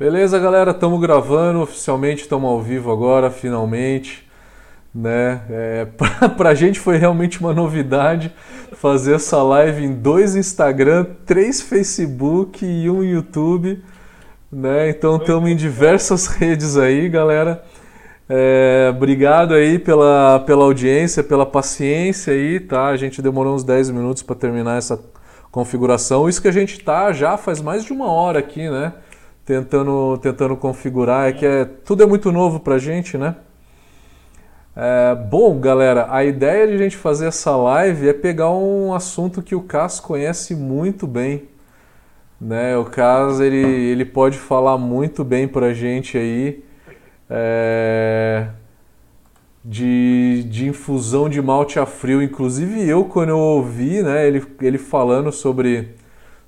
Beleza, galera? Estamos gravando oficialmente, estamos ao vivo agora, finalmente. Né? É, pra, a gente foi realmente uma novidade fazer essa live em dois Instagram, três Facebook e um YouTube. Né? Então estamos em diversas redes aí, galera. É, obrigado aí pela, pela audiência, pela paciência aí, tá? A gente demorou uns 10 minutos para terminar essa configuração. Isso que a gente tá já faz mais de uma hora aqui, né? Tentando, tentando configurar. É que é, tudo é muito novo para a gente, né? É, bom, galera, a ideia de a gente fazer essa live é pegar um assunto que o Cas conhece muito bem. Né? O Cas ele, ele pode falar muito bem para a gente aí é, de, de infusão de malte a frio. Inclusive eu, quando eu ouvi né, ele, ele falando sobre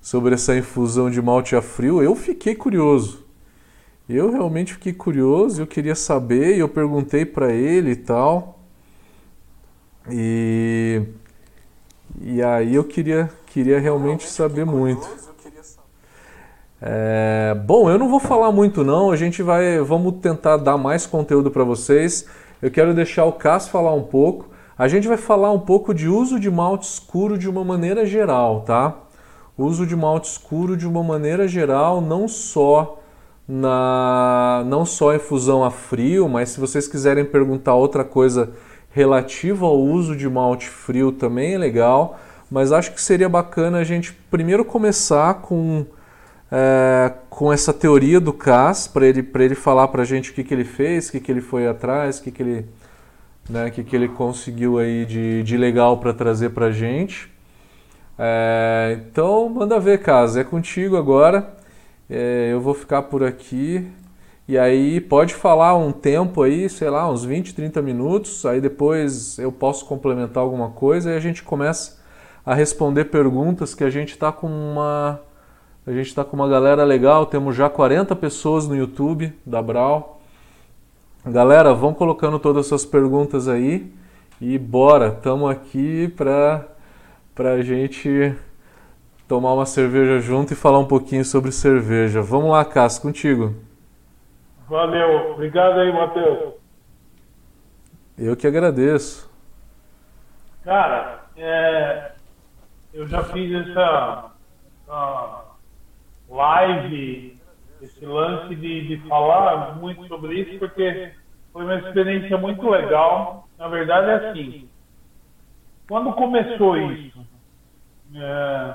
sobre essa infusão de malte a frio, eu fiquei curioso. Eu realmente fiquei curioso, eu queria saber, eu perguntei para ele e tal. E e aí eu queria queria realmente saber muito. É, bom, eu não vou falar muito não, a gente vai, vamos tentar dar mais conteúdo para vocês. Eu quero deixar o Cássio falar um pouco. A gente vai falar um pouco de uso de malte escuro de uma maneira geral, tá? Uso de malte escuro de uma maneira geral, não só na não só infusão a frio, mas se vocês quiserem perguntar outra coisa relativa ao uso de malte frio também é legal, mas acho que seria bacana a gente primeiro começar com é, com essa teoria do CAS para ele para ele falar para a gente o que, que ele fez, o que, que ele foi atrás, o que, que ele né, que, que ele conseguiu aí de, de legal para trazer para a gente. É, então, manda ver, Casa. É contigo agora. É, eu vou ficar por aqui. E aí, pode falar um tempo aí, sei lá, uns 20, 30 minutos. Aí depois eu posso complementar alguma coisa e a gente começa a responder perguntas que a gente está com uma. A gente está com uma galera legal, temos já 40 pessoas no YouTube da Brau. Galera, vão colocando todas as suas perguntas aí e bora, estamos aqui para para a gente tomar uma cerveja junto e falar um pouquinho sobre cerveja. Vamos lá, Cássio, contigo. Valeu, obrigado aí, Matheus. Eu que agradeço. Cara, é, eu já fiz essa, essa live, esse lance de, de falar muito sobre isso, porque foi uma experiência muito legal. Na verdade, é assim: quando começou isso, é,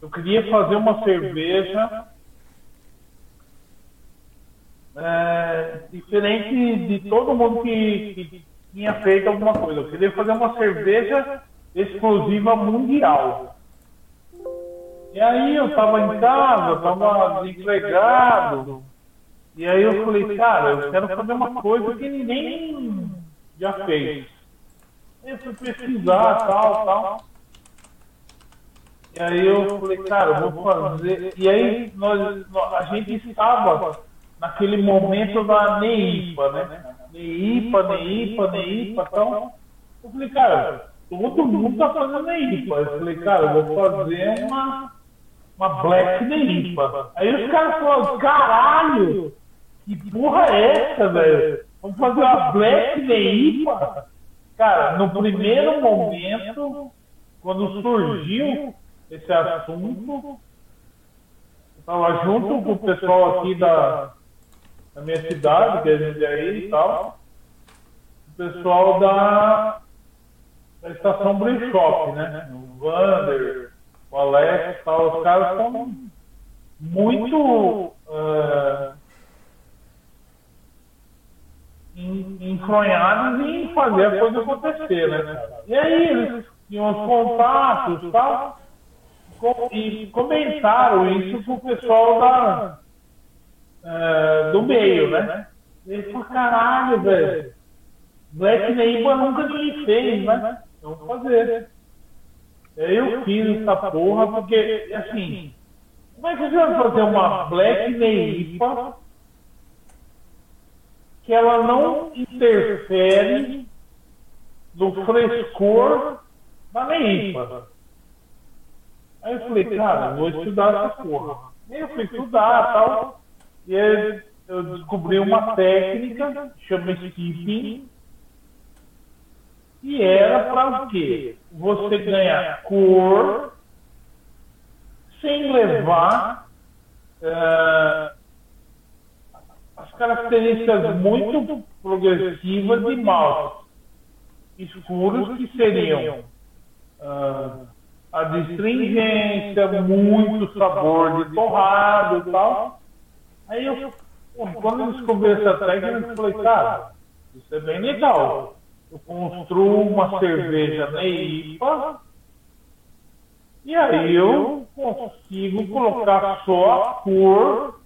eu queria fazer uma cerveja é, diferente de todo mundo que, que, tinha feito alguma coisa. Eu queria fazer uma cerveja exclusiva mundial. E aí eu estava em casa, eu estava desempregado. E aí eu falei, cara, eu quero fazer uma coisa que ninguém já fez. Eu fui pesquisar, tal, tal. E aí eu falei, cara, eu vou fazer. E aí nós, a gente estava naquele momento da NEIPA, né? NEIPA, NEIPA, NEIPA, então. Eu falei, cara, todo mundo tá fazendo NEIPA. Eu falei, cara, eu vou fazer uma, uma Black NEIPA. Aí os caras falaram, caralho, que porra é essa, velho? Vamos fazer uma Black NEIPA? Cara, no primeiro momento, quando surgiu esse assunto. Estava junto com o pessoal aqui da, da minha cidade, que é aí e tal. O pessoal da, da estação Brain Shop, né? O Vander, o Alex e tal. Os caras estão muito uh, enfronhados em fazer a coisa acontecer, né? E aí eles tinham os contatos e tal e comentaram isso com o pessoal da, uh, do meio, né? Ele falou, caralho, velho. Black Neighbor nunca ninguém fez, né? Vamos fazer. Eu fiz essa porra porque, assim, como é que você vai fazer uma Black Neighbor que ela não interfere no frescor da Neipa? Aí eu falei, cara, vou estudar essa porra. Aí eu fui estudar tal. E eu descobri uma técnica, chama skipping, e era para o quê? Você ganhar cor sem levar uh, características muito progressivas de malte escuros que seriam uh, a distringência, muito sabor de torrado e tal. Aí eu, quando eu descobri essa técnica, eu falei, cara, isso é bem legal. Eu construo uma cerveja Neipa e aí eu consigo colocar só a cor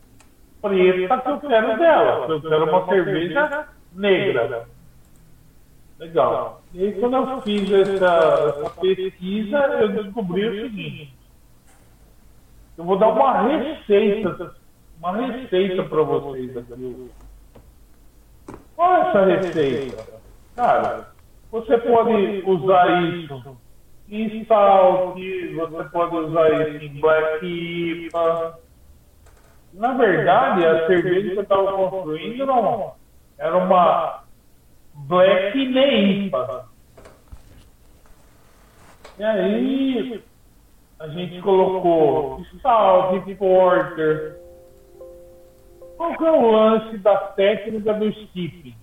preta que eu quero dela. Eu quero uma cerveja negra. Legal. E aí, quando eu fiz essa, essa pesquisa, eu descobri o seguinte. Eu vou dar uma receita, uma receita para vocês aqui. Qual é essa receita? Cara, você pode usar isso em salt, você pode usar isso em black IPA. Na verdade, a cerveja que eu estava construindo não, era uma Black Neipa. E aí a gente colocou Salt Porter. Qual que é o lance da técnica do skipping?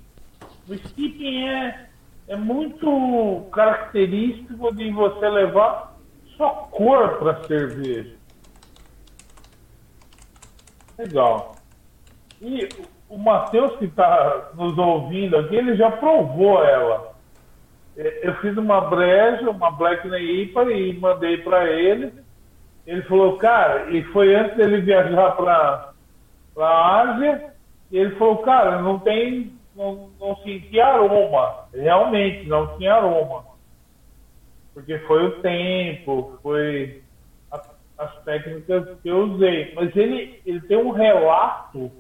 O skipping é, é muito característico de você levar só cor para cerveja. Legal. E o Matheus que está nos ouvindo aqui, ele já provou ela. É, eu fiz uma breja, uma Black IPA e mandei para ele. Ele falou, cara, e foi antes dele viajar para a Ásia, e ele falou, cara, não tem, não, não senti aroma. Realmente, não tinha aroma. Porque foi o tempo, foi as técnicas que eu usei. Mas ele, ele tem um relato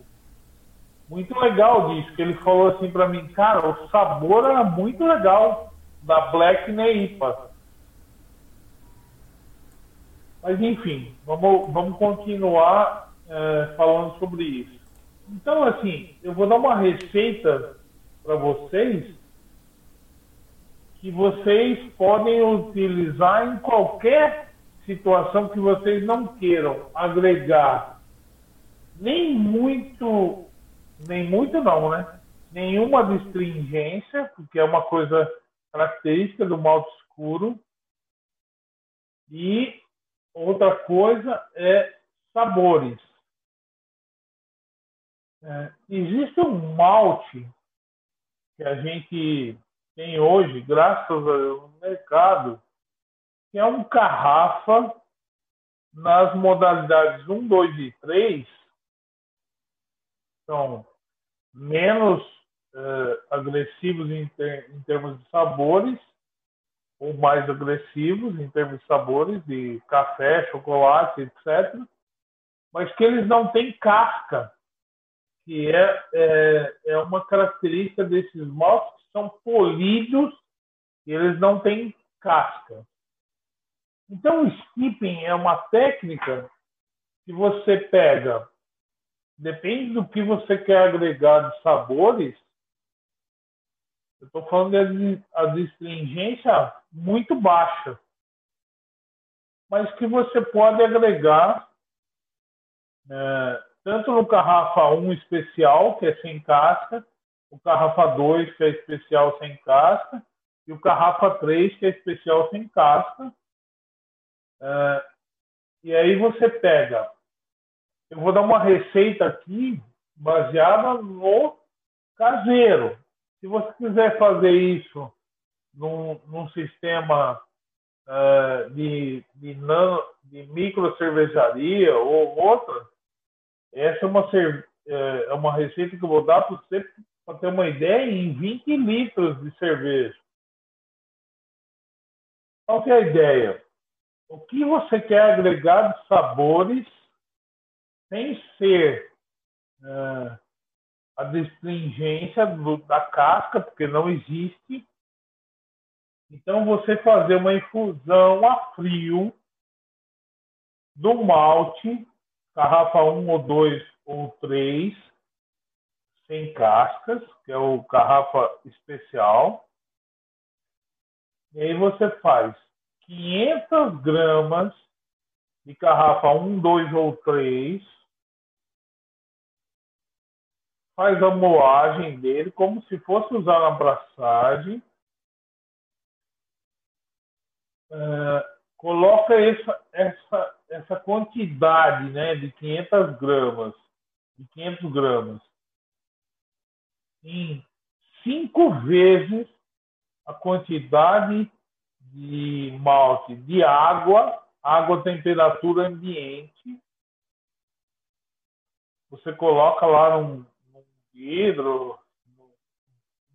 muito legal disso, que ele falou assim para mim, cara, o sabor era muito legal da Black Neipa. Mas enfim, vamos, vamos continuar é, falando sobre isso. Então, assim, eu vou dar uma receita para vocês que vocês podem utilizar em qualquer situação que vocês não queiram agregar nem muito nem muito não, né? Nenhuma distringência, porque é uma coisa característica do malte escuro. E outra coisa é sabores. É, existe um malte que a gente tem hoje, graças ao mercado, que é um carrafa nas modalidades 1, 2 e 3, são menos uh, agressivos em, ter, em, termos de sabores, ou mais agressivos em termos de sabores, de café, chocolate, etc. Mas que eles não têm casca, que é, é, é uma característica desses maltes que são polidos e eles não têm casca. Então, o skipping é uma técnica que você pega depende do que você quer agregar de sabores. Eu estou falando de astringência muito baixa, mas que você pode agregar é, tanto no Carrafa 1 especial, que é sem casca, o Carrafa 2, que é especial sem casca, e o Carrafa 3, que é especial sem casca. E aí você pega eu vou dar uma receita aqui baseada no caseiro. Se você quiser fazer isso num, num sistema uh, de, de, nano, de micro cervejaria ou outra, essa é uma, é, é uma receita que eu vou dar para você para ter uma ideia em 20 litros de cerveja. Qual que é a ideia? O que você quer agregar de sabores sem ser uh, a destringência do, da casca, porque não existe. Então, você fazer uma infusão a frio do malte, garrafa 1 ou 2 ou três sem cascas, que é o garrafa especial. E aí você faz 500 gramas de garrafa 1, 2 ou 3. Faz a moagem dele como se fosse usar na abraçagem. Uh, coloca essa, essa, essa quantidade né, de 500 gramas, de 500 gramas, em cinco vezes a quantidade de malte de água, água temperatura ambiente. Você coloca lá num, num vidro,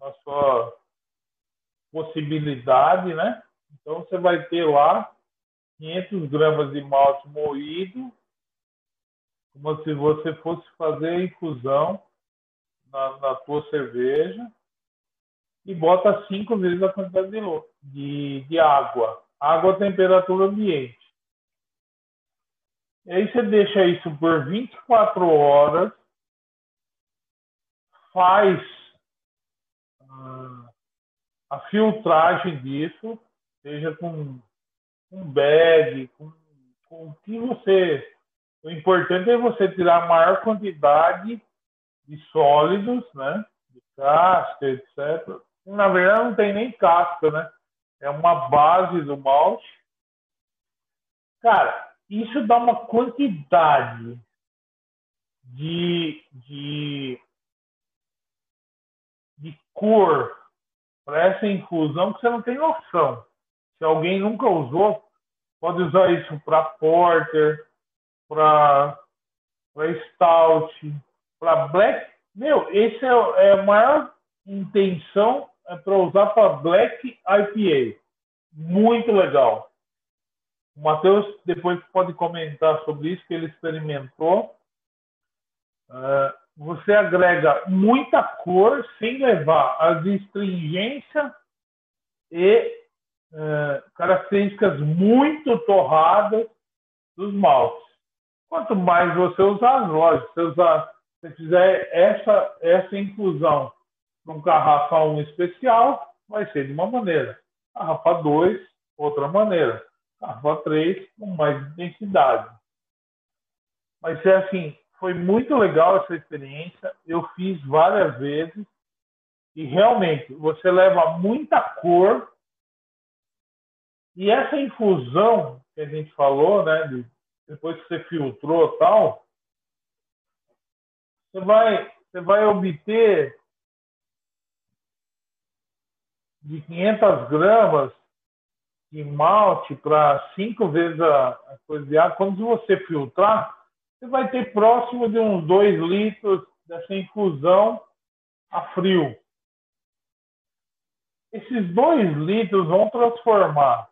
na sua possibilidade, né? Então você vai ter lá 500 gramas de malte moído, como se você fosse fazer a infusão na, na tua cerveja e bota cinco vezes a quantidade de, de, de água. Água temperatura ambiente. E aí você deixa isso por 24 horas, faz ah, a filtragem disso, seja com um bag, com, com o que você. O importante é você tirar a maior quantidade de sólidos, né? De casca, etc. Na verdade, não tem nem casca, né? É uma base do malte. Cara, isso dá uma quantidade de, de, de cor para essa infusão que você não tem noção. Se alguém nunca usou, pode usar isso para porter, para stout, para black. Meu, esse é, é a maior intenção é para usar para black IPA. Muito legal. O Matheus depois pode comentar sobre isso que ele experimentou. Uh, você agrega muita cor sem levar a astringência e é, características muito torradas dos maltes. Quanto mais você usar, lógico, se usar, se fizer essa, essa inclusão num garrafa 1 especial, vai ser de uma maneira. Garrafa 2, outra maneira. Garrafa 3, com mais intensidade. Mas é assim, foi muito legal essa experiência. Eu fiz várias vezes. E realmente, você leva muita cor e essa infusão que a gente falou, né, de, depois que você filtrou tal, você vai, você vai obter de 500 gramas de malte para cinco vezes a, a coisa de água. Quando você filtrar, você vai ter próximo de uns 2 litros dessa infusão a frio. Esses 2 litros vão transformar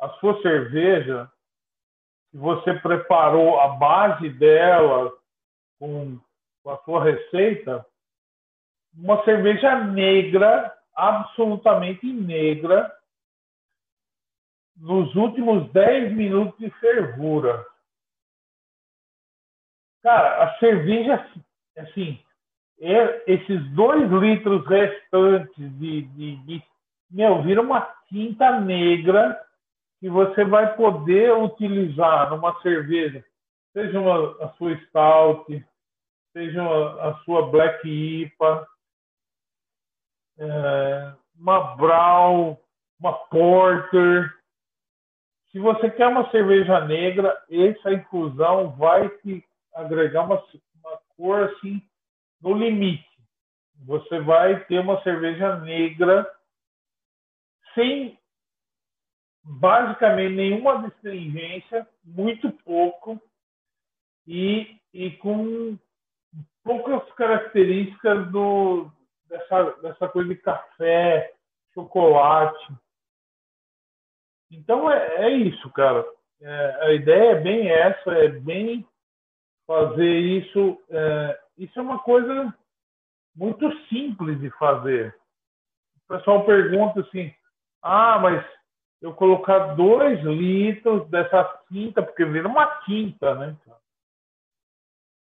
a sua cerveja, que você preparou a base dela com, com a sua receita, uma cerveja negra, absolutamente negra, nos últimos 10 minutos de fervura. Cara, a cerveja, assim, é, esses dois litros restantes de, de, de meu, vira uma tinta negra que você vai poder utilizar numa cerveja, seja uma, a sua Stout, seja uma, a sua Black IPA, é, uma Brown, uma Porter. Se você quer uma cerveja negra, essa infusão vai te agregar uma, uma cor assim no limite. Você vai ter uma cerveja negra sem basicamente nenhuma astringência, muito pouco, e, e com poucas características do, dessa, dessa coisa de café, chocolate. Então é, é isso, cara. É, a ideia é bem essa, é bem fazer isso. É, isso é uma coisa muito simples de fazer. O pessoal pergunta assim: ah, mas eu colocar dois litros dessa tinta, porque vira uma tinta, né?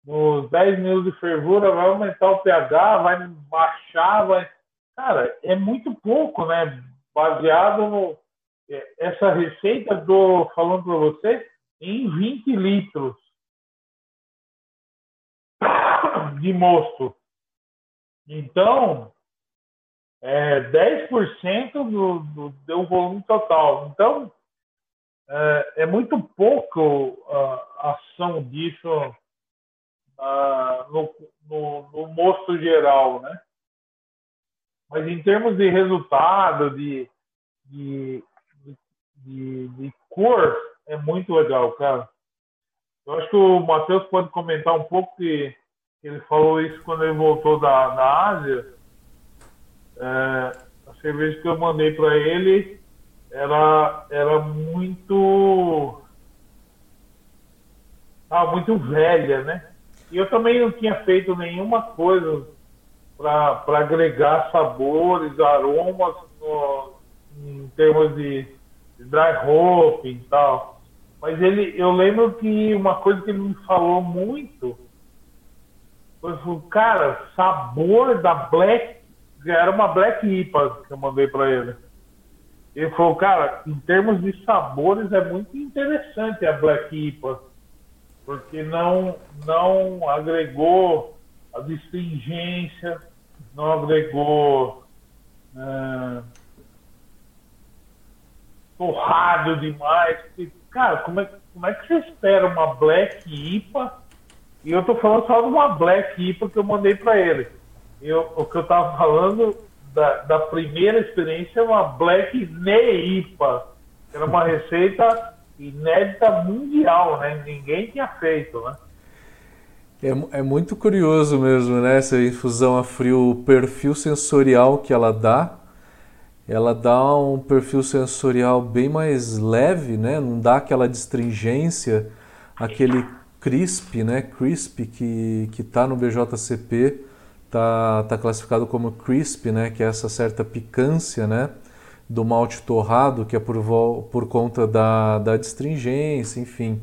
Nos 10 minutos de fervura vai aumentar o pH, vai baixar, vai. Cara, é muito pouco, né? Baseado no. É, essa receita do falando para você em 20 litros de mosto. Então, é 10% do, do, do volume total. Então, é, é muito pouco a ação disso no, no, no mosto geral, né? Mas em termos de resultado, de, de, de, de cor, é muito legal, cara. Eu acho que o Matheus pode comentar um pouco que ele falou isso quando ele voltou da, da Ásia. É, a cerveja que eu mandei para ele era, era muito. Ah, muito velha, né? E eu também não tinha feito nenhuma coisa para agregar sabores, aromas no, em termos de, de dry hopping e tal. Mas ele, eu lembro que uma coisa que ele me falou muito foi, cara, sabor da Black, era uma Black IPA que eu mandei para ele. Ele falou, cara, em termos de sabores é muito interessante a Black IPA porque não, não agregou a distingência, não agregou é, torrado demais. Porque, cara, como é, como é que você espera uma Black IPA? E eu tô falando só de uma Black IPA que eu mandei para ele. Eu, o que eu tava falando da, da primeira experiência é uma Black Neipa, que era uma receita inédita mundial, né? Ninguém tinha feito, né? É, é muito curioso mesmo, né? Essa infusão a frio, o perfil sensorial que ela dá, ela dá um perfil sensorial bem mais leve, né? Não dá aquela distringência, aquele crisp, né? Crisp que que tá no BJCP, tá tá classificado como crisp, né? Que é essa certa picância, né? Do malte torrado, que é por, por conta da, da distringência, enfim.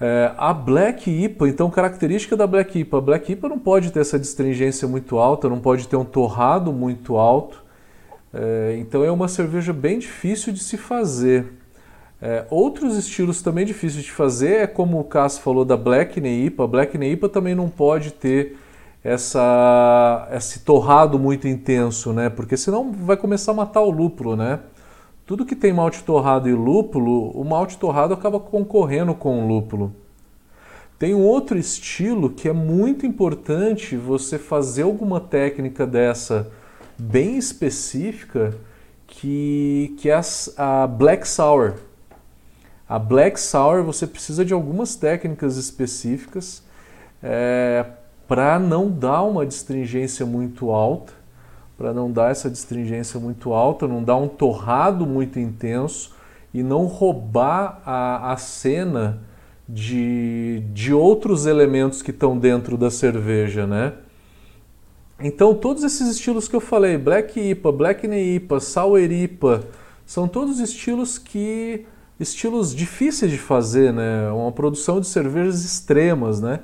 É, a Black IPA, então, característica da Black IPA: a Black IPA não pode ter essa distringência muito alta, não pode ter um torrado muito alto. É, então, é uma cerveja bem difícil de se fazer. É, outros estilos também difíceis de fazer é como o Cássio falou da Black IPA. A Black IPA também não pode ter essa, esse torrado muito intenso, né? Porque senão vai começar a matar o lúpulo, né? Tudo que tem malte torrado e lúpulo, o malte torrado acaba concorrendo com o lúpulo. Tem um outro estilo que é muito importante você fazer alguma técnica dessa bem específica, que, que é a, Black Sour. A Black Sour você precisa de algumas técnicas específicas é, para não dar uma distringência muito alta, para não dar essa distringência muito alta, não dar um torrado muito intenso e não roubar a, a cena de, de outros elementos que estão dentro da cerveja, né? Então, todos esses estilos que eu falei, Black IPA, Black IPA, Sour IPA, são todos estilos que estilos difíceis de fazer, né? Uma produção de cervejas extremas, né?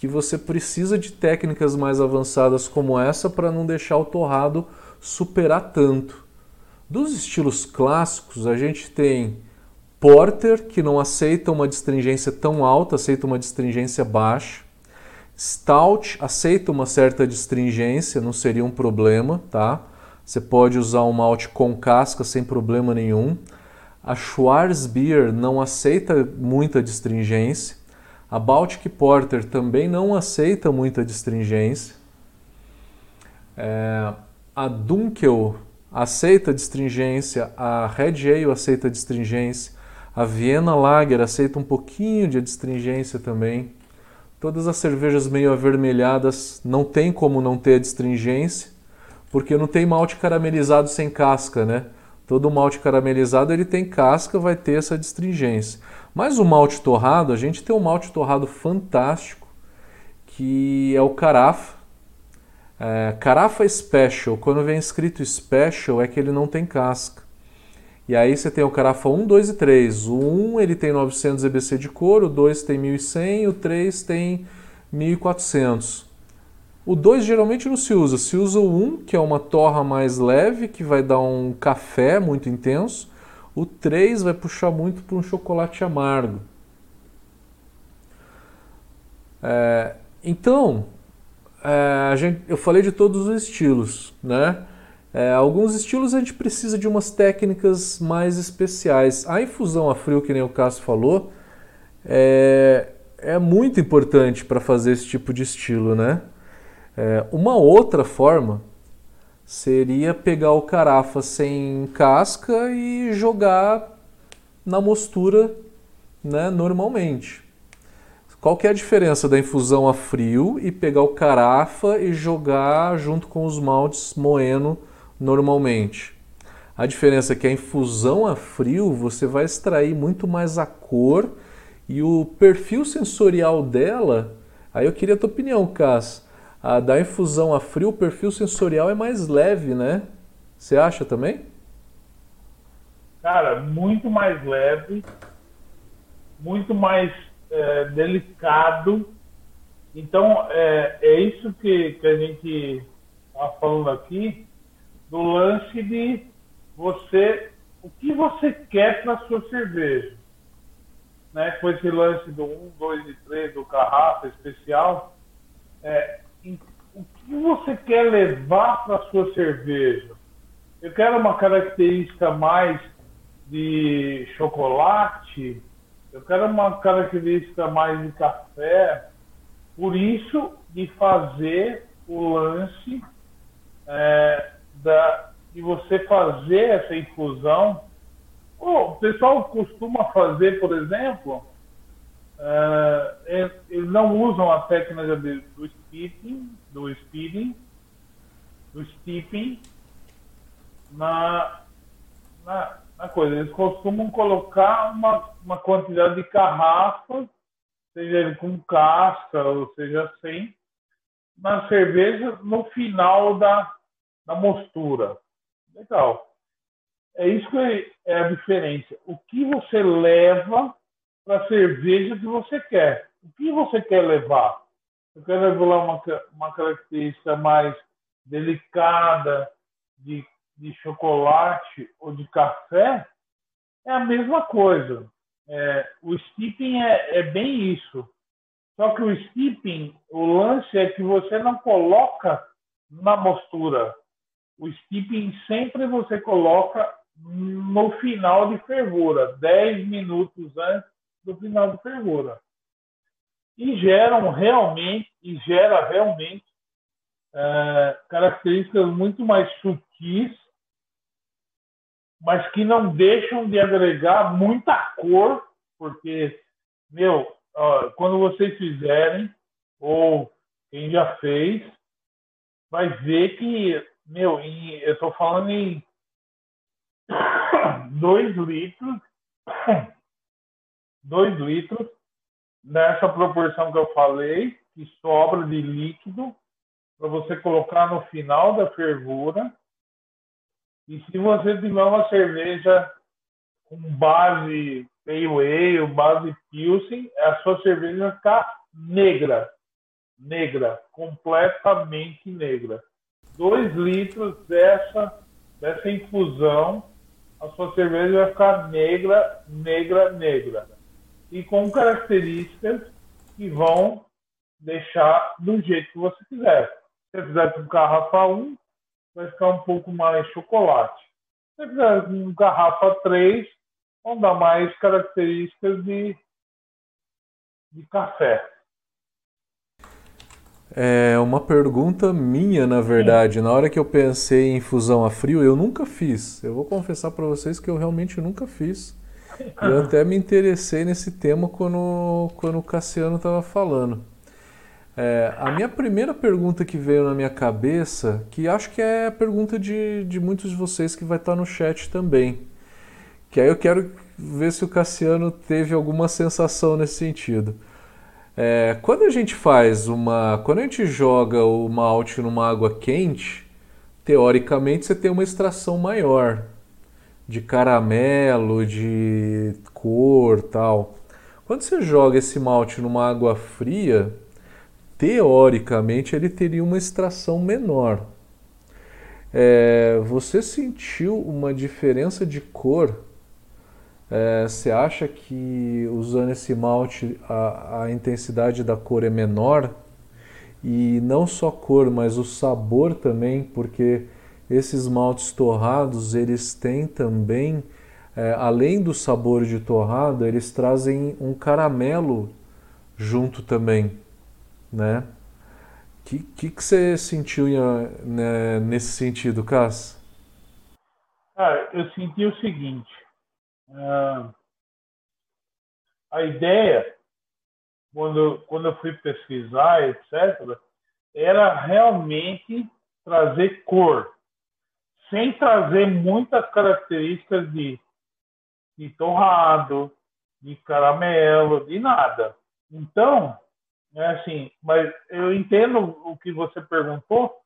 Que você precisa de técnicas mais avançadas como essa para não deixar o torrado superar tanto. Dos estilos clássicos, a gente tem Porter, que não aceita uma distringência tão alta, aceita uma distringência baixa. Stout aceita uma certa distringência, não seria um problema, tá? Você pode usar um malte com casca sem problema nenhum. A Schwarzbier não aceita muita distringência. A Baltic Porter também não aceita muita distringência. É, a Dunkel aceita distringência, a Red Ale aceita distringência, a Vienna Lager aceita um pouquinho de distringência também. Todas as cervejas meio avermelhadas não tem como não ter distringência, porque não tem malte caramelizado sem casca, né? Todo malte caramelizado ele tem casca, vai ter essa distringência. Mas o malte torrado, a gente tem um malte torrado fantástico, que é o Carafa. É, Carafa Special, quando vem escrito Special, é que ele não tem casca. E aí você tem o Carafa 1, 2 e 3. O 1 ele tem 900 EBC de couro, o 2 tem 1100 e o 3 tem 1400. O 2 geralmente não se usa, se usa o 1, que é uma torra mais leve, que vai dar um café muito intenso. O 3 vai puxar muito para um chocolate amargo. É, então, é, gente, eu falei de todos os estilos, né? É, alguns estilos a gente precisa de umas técnicas mais especiais. A infusão a frio, que nem o Cássio falou, é, é muito importante para fazer esse tipo de estilo, né? É, uma outra forma seria pegar o carafa sem casca e jogar na mostura né, normalmente. Qual que é a diferença da infusão a frio e pegar o carafa e jogar junto com os maltes moendo normalmente? A diferença é que a infusão a frio você vai extrair muito mais a cor e o perfil sensorial dela. Aí eu queria a tua opinião, Cass. A da infusão a frio, o perfil sensorial é mais leve, né? Você acha também? Cara, muito mais leve, muito mais é, delicado. Então, é, é isso que, que a gente está falando aqui, do lance de você, o que você quer para sua cerveja. Né, com esse lance do 1, 2 e 3, do carrafa especial, é, que você quer levar para sua cerveja? Eu quero uma característica mais de chocolate, eu quero uma característica mais de café, por isso de fazer o lance é, da, de você fazer essa infusão. o pessoal costuma fazer, por exemplo, é, eles não usam a técnica do speeding, do speeding, do steeping na, na a coisa. Eles costumam colocar uma, uma quantidade de garrafas, seja ele com casca ou seja sem, na cerveja no final da, da mostura. Legal. É isso que é a diferença. O que você leva para a cerveja que você quer? O que você quer levar? Eu quero levar uma, uma característica mais delicada, de de chocolate ou de café, é a mesma coisa. É, o steeping é, é, bem isso. Só que o steeping, o lance é que você não coloca na mostura. O steeping sempre você coloca no final de fervura, 10 minutos antes do final de fervura. E geram realmente, e gera realmente é, características muito mais sutis mas que não deixam de agregar muita cor, porque, meu, ó, quando vocês fizerem, ou quem já fez, vai ver que, meu, em, eu estou falando em 2 litros, 2 litros, nessa proporção que eu falei, que sobra de líquido, para você colocar no final da fervura, e se você tiver uma cerveja com base pale ale, base pilsen, a sua cerveja vai ficar negra. Negra, completamente negra. Dois litros dessa, dessa infusão, a sua cerveja vai ficar negra, negra, negra. E com características que vão deixar do jeito que você quiser. Se você fizer com garrafa 1, vai ficar um pouco mais chocolate. Se fizer um garrafa 3, vão dar mais características de, de café. É uma pergunta minha, na verdade. Sim. Na hora que eu pensei em infusão a frio, eu nunca fiz. Eu vou confessar para vocês que eu realmente nunca fiz. Eu até me interessei nesse tema quando, quando o Cassiano estava falando. É, a minha primeira pergunta que veio na minha cabeça, que acho que é a pergunta de, de muitos de vocês que vai estar no chat também, que aí eu quero ver se o Cassiano teve alguma sensação nesse sentido. É, quando a gente faz uma. Quando a gente joga o malte numa água quente, teoricamente você tem uma extração maior. De caramelo, de cor, tal. Quando você joga esse malte numa água fria, teoricamente ele teria uma extração menor. É, você sentiu uma diferença de cor? É, você acha que usando esse malte a, a intensidade da cor é menor? E não só cor, mas o sabor também, porque esses maltes torrados eles têm também é, além do sabor de torrado, eles trazem um caramelo junto também, né? Que, que, que, você sentiu né, nesse sentido, Cass? Eu senti o seguinte, uh, a ideia, quando, quando eu fui pesquisar, etc., era realmente trazer cor, sem trazer muitas características de de torrado, de caramelo, de nada. Então, é assim, mas eu entendo o que você perguntou,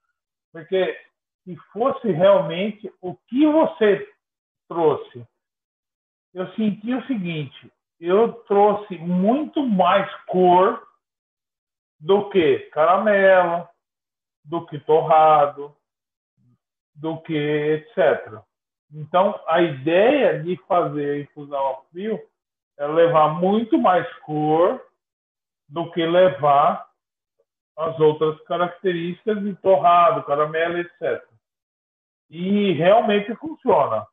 porque se fosse realmente o que você trouxe, eu senti o seguinte: eu trouxe muito mais cor do que caramelo, do que torrado, do que etc. Então, a ideia de fazer a infusão ao frio é levar muito mais cor do que levar as outras características de torrado, caramelo, etc. E realmente funciona.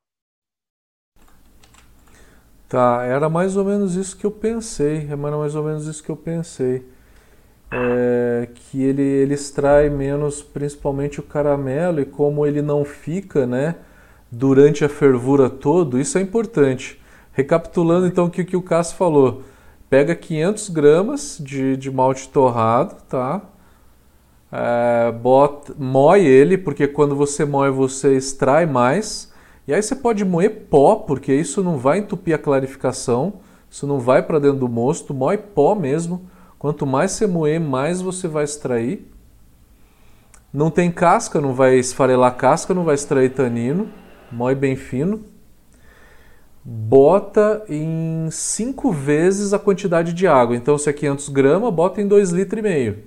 Tá, era mais ou menos isso que eu pensei. Era mais ou menos isso que eu pensei. É, que ele, ele extrai menos principalmente o caramelo e como ele não fica, né? durante a fervura todo, isso é importante. Recapitulando então o que, que o Cássio falou. Pega 500 gramas de, de malte torrado, tá? É, bota, moe ele, porque quando você moe você extrai mais. E aí você pode moer pó, porque isso não vai entupir a clarificação, isso não vai para dentro do mosto, moe pó mesmo. Quanto mais você moer, mais você vai extrair. Não tem casca, não vai esfarelar casca, não vai extrair tanino moe bem fino, bota em 5 vezes a quantidade de água. Então, se é 500 gramas, bota em 2,5 litros. E, meio.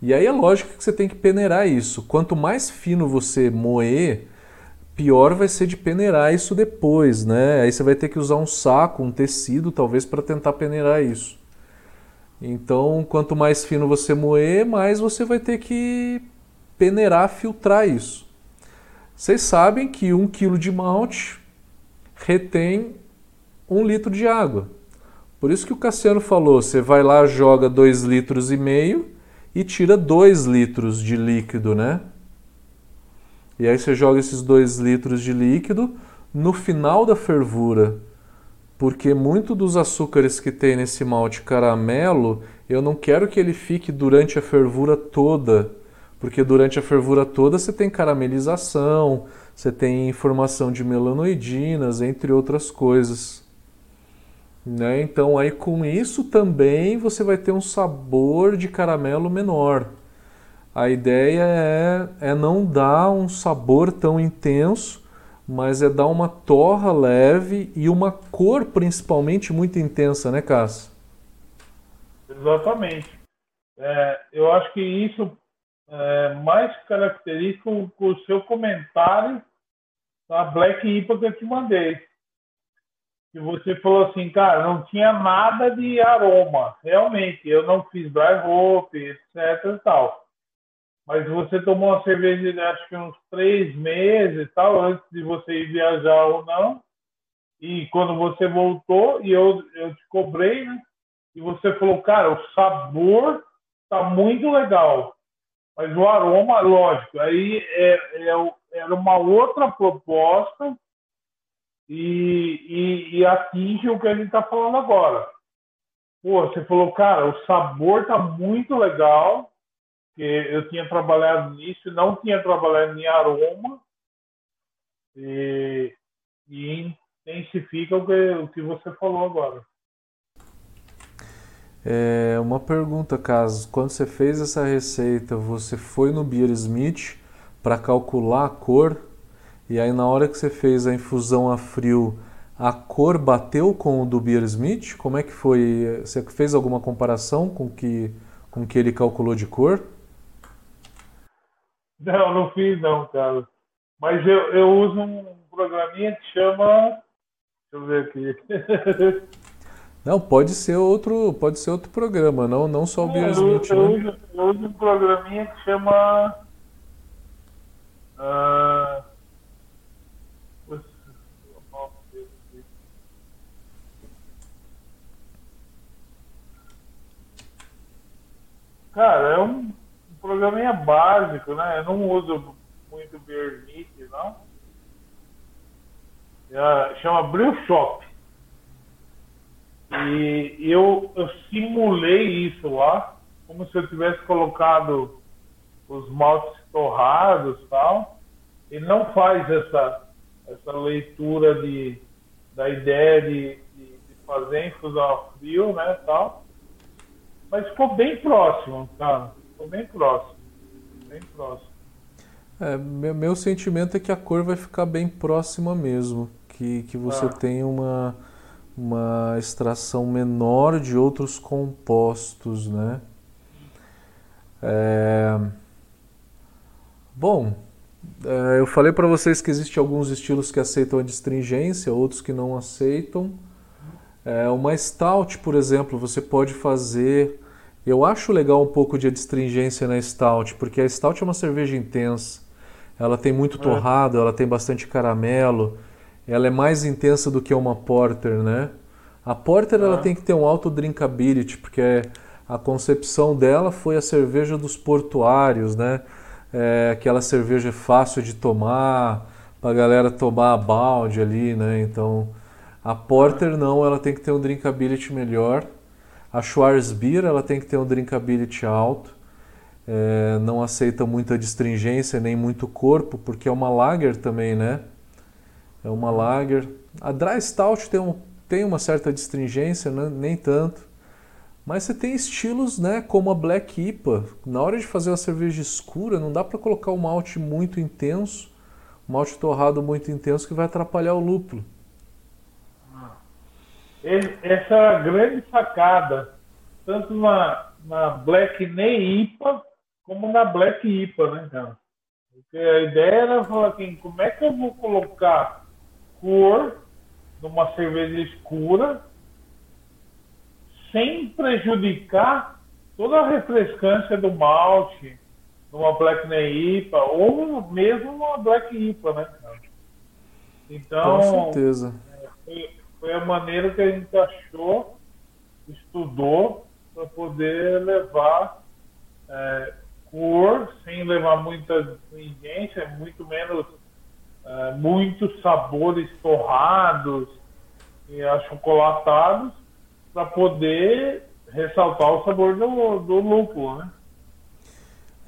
e aí é lógico que você tem que peneirar isso. Quanto mais fino você moer, pior vai ser de peneirar isso depois, né? Aí você vai ter que usar um saco, um tecido, talvez, para tentar peneirar isso. Então, quanto mais fino você moer, mais você vai ter que peneirar, filtrar isso. Vocês sabem que um quilo de malte retém um litro de água. Por isso que o Cassiano falou, você vai lá, joga dois litros e meio e tira dois litros de líquido, né? E aí você joga esses dois litros de líquido no final da fervura, porque muito dos açúcares que tem nesse malte caramelo, eu não quero que ele fique durante a fervura toda porque durante a fervura toda você tem caramelização, você tem formação de melanoidinas, entre outras coisas. Né? Então aí com isso também você vai ter um sabor de caramelo menor. A ideia é, é não dar um sabor tão intenso, mas é dar uma torra leve e uma cor principalmente muito intensa, né, Cássio? Exatamente. É, eu acho que isso é, mais característico com o seu comentário da Black IPA que eu te mandei. Que você falou assim, cara, não tinha nada de aroma. Realmente, eu não fiz dry hop, etc e tal. Mas você tomou uma cerveja de acho que uns três meses e tal, antes de você ir viajar ou não. E quando você voltou, e eu, eu te cobrei, né? E você falou, cara, o sabor tá muito legal. Mas o aroma, lógico, aí é, é, era uma outra proposta e, e, e atinge o que a gente está falando agora. Pô, você falou, cara, o sabor tá muito legal, eu tinha trabalhado nisso, não tinha trabalhado em aroma, e, e intensifica o que, o que você falou agora. É uma pergunta, caso quando você fez essa receita, você foi no Beer Smith para calcular a cor E aí na hora que você fez a infusão a frio, a cor bateu com o do Beer Smith? Como é que foi? Você fez alguma comparação com que, com que ele calculou de cor? Não, não fiz não, cara. Mas eu, eu uso um programinha que chama. Deixa eu ver aqui. Não, pode ser outro, pode ser outro programa, não, não só o Beer Smith. Eu, eu, né? uso, eu uso um programinha que chama. Uh, Cara, é um programinha básico, né? Eu não uso muito Bermit, não. É, chama Brew Shop. E eu, eu simulei isso lá, como se eu tivesse colocado os maltes torrados tal. E não faz essa, essa leitura de, da ideia de, de, de fazer infusão frio, né, tal. Mas ficou bem próximo, cara. Ficou bem próximo. Bem próximo. É, meu, meu, sentimento é que a cor vai ficar bem próxima mesmo. Que, que você ah. tem uma, uma extração menor de outros compostos, né? É... Bom, é, eu falei para vocês que existem alguns estilos que aceitam a distringência, outros que não aceitam. É, uma stout, por exemplo, você pode fazer. Eu acho legal um pouco de adstringência na stout, porque a stout é uma cerveja intensa. Ela tem muito é. torrado, ela tem bastante caramelo. Ela é mais intensa do que uma porter, né? A porter ela é. tem que ter um alto drinkability, porque a concepção dela foi a cerveja dos portuários, né? É, aquela cerveja fácil de tomar, para a galera tomar a balde ali, né? Então, a Porter não, ela tem que ter um drinkability melhor. A Schwarzbier ela tem que ter um drinkability alto. É, não aceita muita distringência nem muito corpo, porque é uma lager também, né? É uma lager. A Dry Stout tem, um, tem uma certa distringência, né? nem tanto. Mas você tem estilos, né, como a Black IPA. Na hora de fazer uma cerveja escura, não dá para colocar um malte muito intenso, um malte torrado muito intenso que vai atrapalhar o lúpulo essa é a grande sacada, tanto na, na Black Nem IPA como na Black IPA, né, cara? Porque a ideia era falar assim, como é que eu vou colocar cor numa cerveja escura sem prejudicar toda a refrescância do malte numa Black Nem IPA ou mesmo numa Black IPA, né, cara? Então, Com certeza. É, foi a maneira que a gente achou, estudou, para poder levar é, cor, sem levar muita ingência, muito menos é, muitos sabores torrados e achocolatados, para poder ressaltar o sabor do, do lúpulo, né?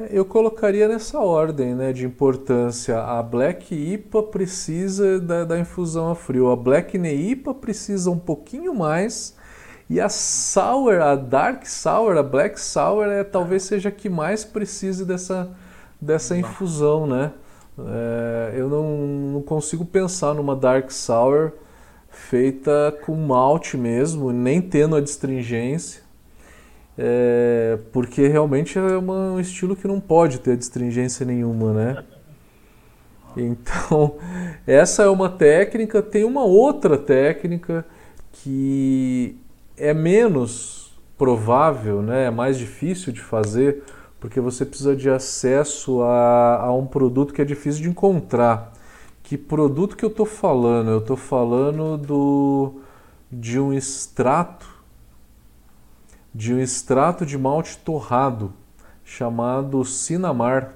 Eu colocaria nessa ordem né, de importância. A Black IPA precisa da, da infusão a frio, a Black Neipa precisa um pouquinho mais e a Sour, a Dark Sour, a Black Sour é, talvez seja a que mais precise dessa, dessa infusão. Né? É, eu não, não consigo pensar numa Dark Sour feita com malte mesmo, nem tendo a distringência é, porque realmente é uma, um estilo que não pode ter distringência nenhuma, né? Então, essa é uma técnica. Tem uma outra técnica que é menos provável, né? é mais difícil de fazer, porque você precisa de acesso a, a um produto que é difícil de encontrar. Que produto que eu estou falando? Eu estou falando do, de um extrato de um extrato de malte torrado chamado Sinamar.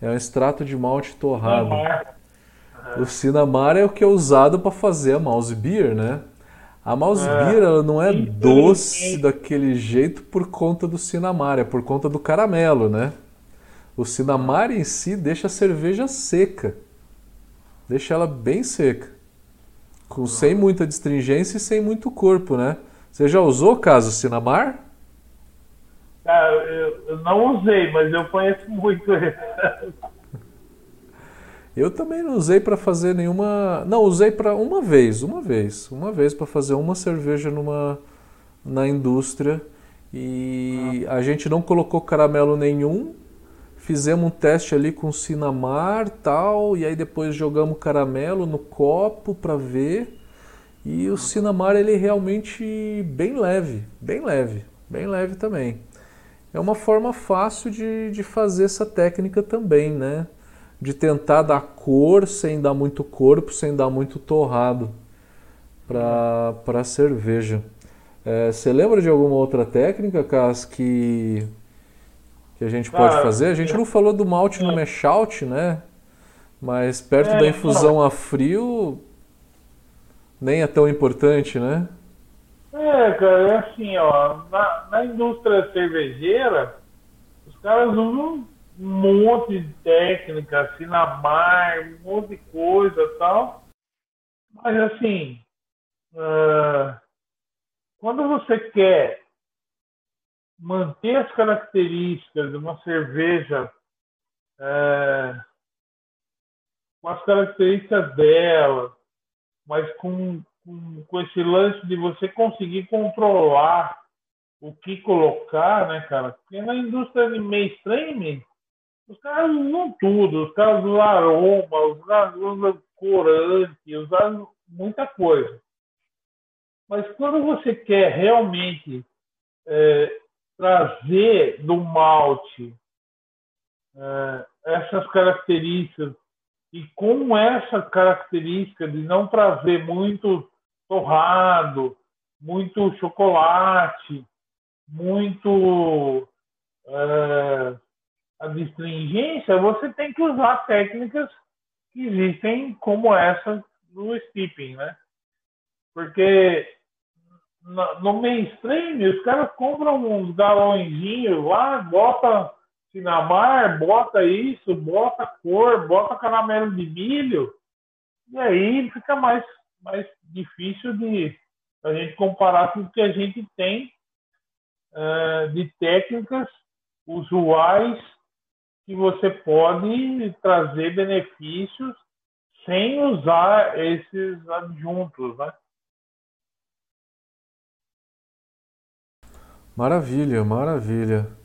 É um extrato de malte torrado. O Sinamar é o que é usado para fazer a mouse beer, né? A mouse é. beer ela não é doce daquele jeito por conta do Sinamar, é por conta do caramelo, né? O Sinamar em si deixa a cerveja seca. Deixa ela bem seca. Com, sem muita distringência e sem muito corpo, né? Você já usou caso Sinamar? Cara, eu, eu, não usei, mas eu conheço muito ele. Eu também não usei para fazer nenhuma. Não, usei para uma vez, uma vez, uma vez para fazer uma cerveja numa na indústria e a gente não colocou caramelo nenhum. Fizemos um teste ali com cinamar tal e aí depois jogamos caramelo no copo para ver. E o cinamar ele é realmente bem leve, bem leve, bem leve também. É uma forma fácil de, de fazer essa técnica também, né? de tentar dar cor sem dar muito corpo, sem dar muito torrado para a cerveja. É, você lembra de alguma outra técnica, Cas, que, que a gente pode ah, fazer? A gente é. não falou do malte no mash out, né? Mas perto é, da infusão não. a frio nem é tão importante, né? É, cara, é assim, ó, na, na indústria cervejeira, os caras usam um monte de técnica, Sinamar, um monte de coisa tal. Mas assim, uh, quando você quer manter as características de uma cerveja uh, com as características dela, mas com, com, com esse lance de você conseguir controlar o que colocar, né, cara? Porque na indústria de mainstream, os caras usam tudo, os caras usam aroma, os caras usam corante, usam muita coisa. Mas quando você quer realmente é, trazer do malte é, essas características e com essa característica de não trazer muito torrado, muito chocolate, muito é, a distringência, você tem que usar técnicas que existem como essa no steeping, né? Porque no mainstream, os caras compram uns galõezinhos lá, bota cinamar, bota isso, bota cor, bota caramelo de milho, e aí fica mais, mais difícil de a gente comparar com o que a gente tem uh, de técnicas usuais que você pode trazer benefícios sem usar esses adjuntos, né? Maravilha, maravilha.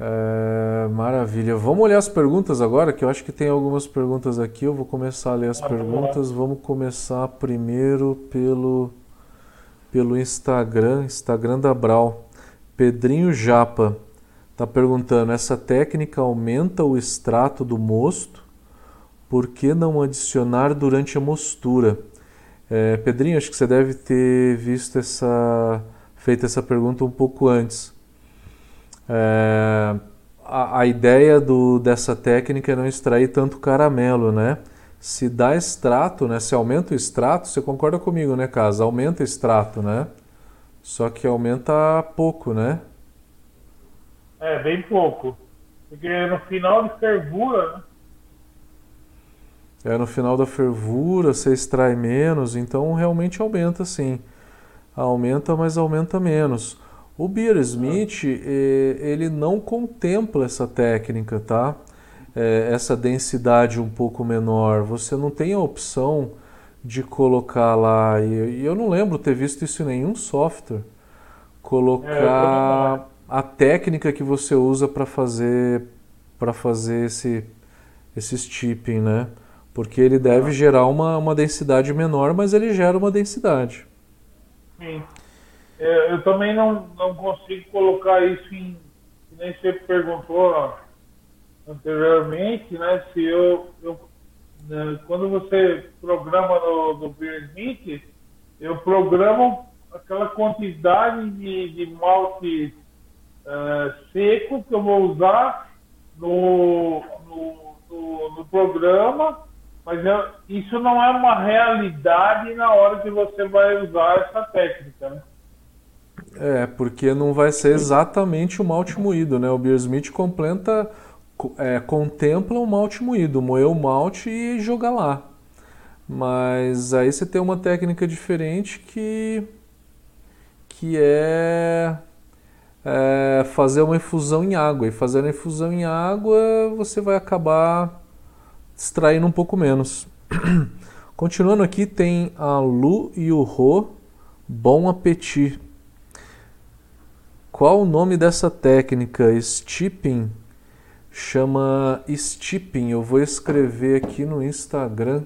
É, maravilha. Vamos olhar as perguntas agora, que eu acho que tem algumas perguntas aqui. Eu vou começar a ler as perguntas. Vamos começar primeiro pelo, pelo Instagram, Instagram da Brau. Pedrinho Japa. Está perguntando: essa técnica aumenta o extrato do mosto? Por que não adicionar durante a mostura? É, Pedrinho, acho que você deve ter visto essa, feito essa pergunta um pouco antes. É, a, a, ideia do, dessa técnica é não extrair tanto caramelo, né? Se dá extrato, né? Se aumenta o extrato, você concorda comigo, né, Casa? Aumenta o extrato, né? Só que aumenta pouco, né? É, bem pouco. Porque no final de fervura, né? É, no final da fervura você extrai menos, então realmente aumenta sim. Aumenta, mas aumenta menos. O Beer Smith, ah. ele não contempla essa técnica, tá? É, essa densidade um pouco menor. Você não tem a opção de colocar lá, e eu não lembro ter visto isso em nenhum software, colocar... É, a técnica que você usa para fazer para fazer esse esse steeping, né? Porque ele deve gerar uma, uma densidade menor, mas ele gera uma densidade. Sim. É, eu também não, não consigo colocar isso em. Nem você perguntou anteriormente, né? Se eu. eu né, quando você programa no, no Beer Smith, eu programo aquela quantidade de, de malte uh, seco que eu vou usar no, no, no, no programa, mas eu, isso não é uma realidade na hora que você vai usar essa técnica, né? É, porque não vai ser exatamente o malte moído, né? O Beer Smith completa, é, contempla o malte moído, moer o malte e jogar lá. Mas aí você tem uma técnica diferente que, que é é, fazer uma infusão em água. E fazendo a infusão em água, você vai acabar distraindo um pouco menos. Continuando aqui, tem a Lu e o Rô. Bom apetite. Qual o nome dessa técnica? Steeping? Chama steeping. Eu vou escrever aqui no Instagram.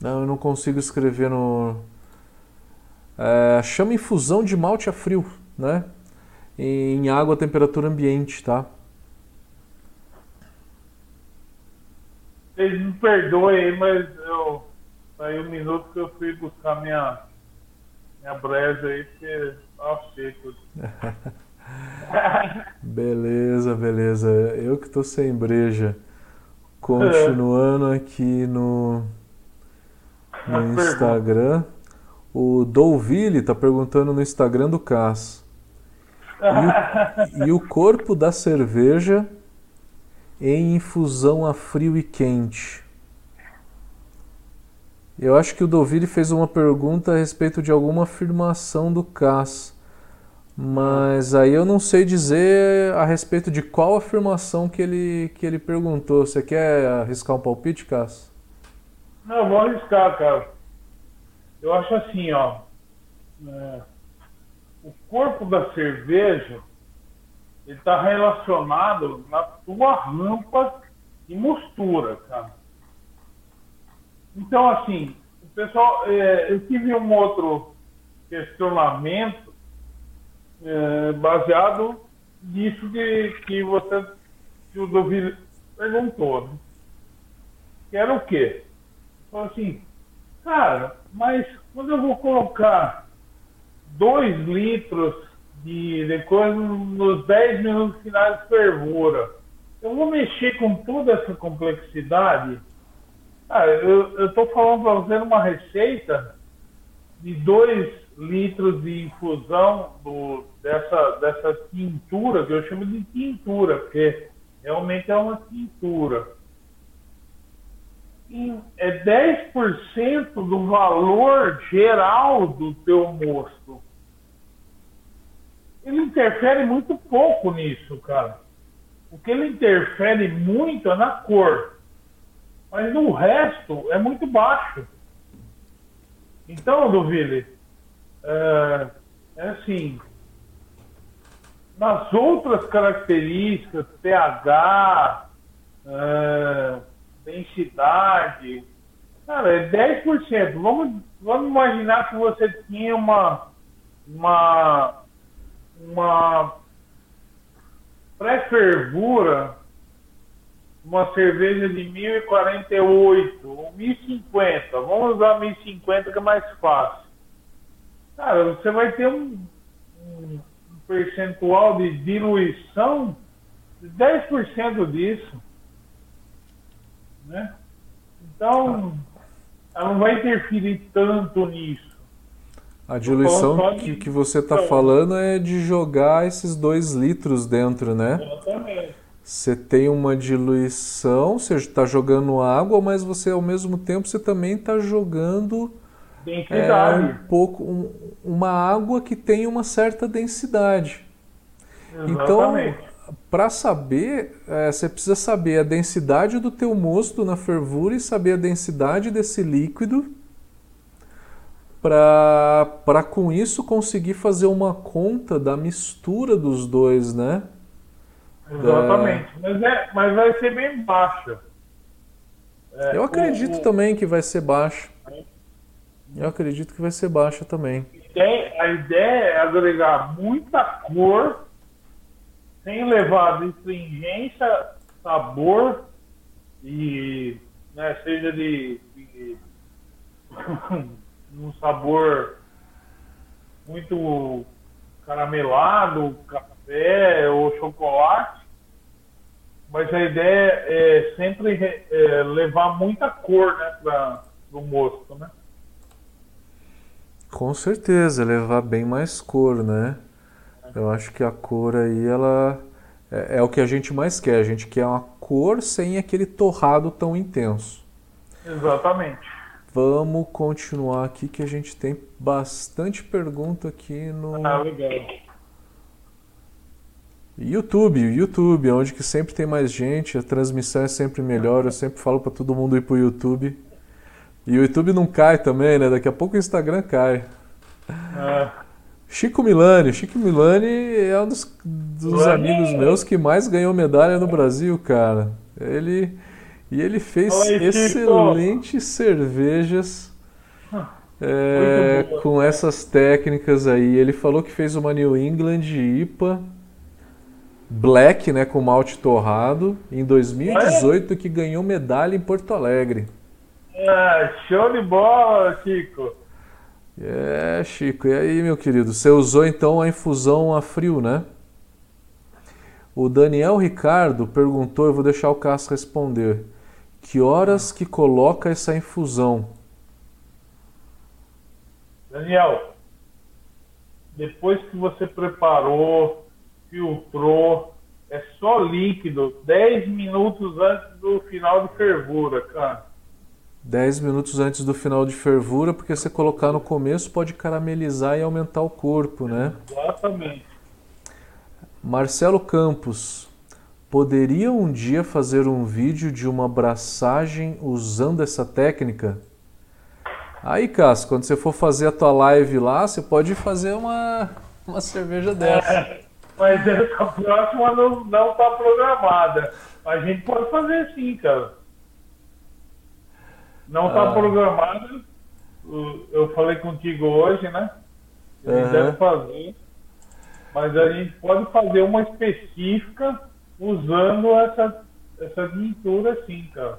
Não, eu não consigo escrever no. É, chama infusão de malte a frio, né? Em água a temperatura ambiente, tá? Vocês me perdoem aí, mas eu. Saiu um minuto que eu fui buscar minha. Minha breja aí, porque tá seco. beleza, beleza. Eu que tô sem breja. Continuando aqui no no Instagram. O Douville está perguntando no Instagram do Cas. E o, e o corpo da cerveja em infusão a frio e quente. Eu acho que o Doville fez uma pergunta a respeito de alguma afirmação do Cas. Mas aí eu não sei dizer a respeito de qual afirmação que ele, que ele perguntou. Você quer arriscar um palpite, Cas? Não, vou arriscar, cara. Eu acho assim, ó. É, o corpo da cerveja ele está relacionado na tua rampa de mostura, cara. Então, assim, o pessoal, é, eu tive um outro questionamento é, baseado nisso que, que você, que o Dovile perguntou, né? Que era o quê? Falou assim, cara, mas quando eu vou colocar dois litros de, de coisa nos 10 minutos finais fervura, eu vou mexer com toda essa complexidade? Cara, eu estou falando para você uma receita de 2 litros de infusão do, dessa, dessa tintura, que eu chamo de tintura, porque realmente é uma tintura é 10% do valor geral do teu mosto. Ele interfere muito pouco nisso, cara. O que ele interfere muito é na cor. Mas no resto é muito baixo. Então, Duville, é, é assim, nas outras características, pH, é, densidade. Cara, é 10%. Vamos, vamos imaginar que você tinha uma, uma, uma pré-fervura, uma cerveja de 1048 ou 1050. Vamos usar 1050 que é mais fácil. Cara, você vai ter um, um percentual de diluição de 10% disso. Né? Então, ela não vai interferir tanto nisso. A diluição que, que você está falando é de jogar esses dois litros dentro, né? Exatamente. Você tem uma diluição, você está jogando água, mas você ao mesmo tempo você também está jogando é, um pouco um, uma água que tem uma certa densidade. Então, Exatamente. Então para saber, é, você precisa saber a densidade do teu mosto na fervura e saber a densidade desse líquido para com isso conseguir fazer uma conta da mistura dos dois, né? Exatamente. É... Mas, é, mas vai ser bem baixa. É, Eu acredito o, também que vai ser baixa. Eu acredito que vai ser baixa também. A ideia é agregar muita cor sem levar astringência, sabor e né, seja de, de um sabor muito caramelado, café ou chocolate, mas a ideia é sempre é, levar muita cor né, para o mosto, né? Com certeza, levar bem mais cor, né? Eu acho que a cor aí, ela é, é, o que a gente mais quer. A gente quer uma cor sem aquele torrado tão intenso. Exatamente. Vamos continuar aqui que a gente tem bastante pergunta aqui no Ah, legal. YouTube, YouTube, onde que sempre tem mais gente, a transmissão é sempre melhor, eu sempre falo para todo mundo ir pro YouTube. E o YouTube não cai também, né? Daqui a pouco o Instagram cai. É, Chico Milani, Chico Milani é um dos, dos amigos meus que mais ganhou medalha no Brasil, cara. Ele e ele fez Oi, excelentes cervejas é, Muito boa. com essas técnicas aí. Ele falou que fez uma New England IPA Black, né, com malte torrado, em 2018 que ganhou medalha em Porto Alegre. é, show de bola, Chico. É, Chico, e aí, meu querido? Você usou então a infusão a frio, né? O Daniel Ricardo perguntou, eu vou deixar o Cássio responder. Que horas que coloca essa infusão? Daniel, depois que você preparou, filtrou, é só líquido, 10 minutos antes do final de fervura, cara. 10 minutos antes do final de fervura, porque se colocar no começo pode caramelizar e aumentar o corpo, né? Exatamente. Marcelo Campos, poderia um dia fazer um vídeo de uma abraçagem usando essa técnica? Aí, Cássio, quando você for fazer a tua live lá, você pode fazer uma, uma cerveja dessa. Mas essa próxima não, não tá programada. A gente pode fazer sim, cara. Não tá Ah. programada. Eu falei contigo hoje, né? A gente Aham. deve fazer. Mas a gente pode fazer uma específica usando essa, essa tintura sim, cara.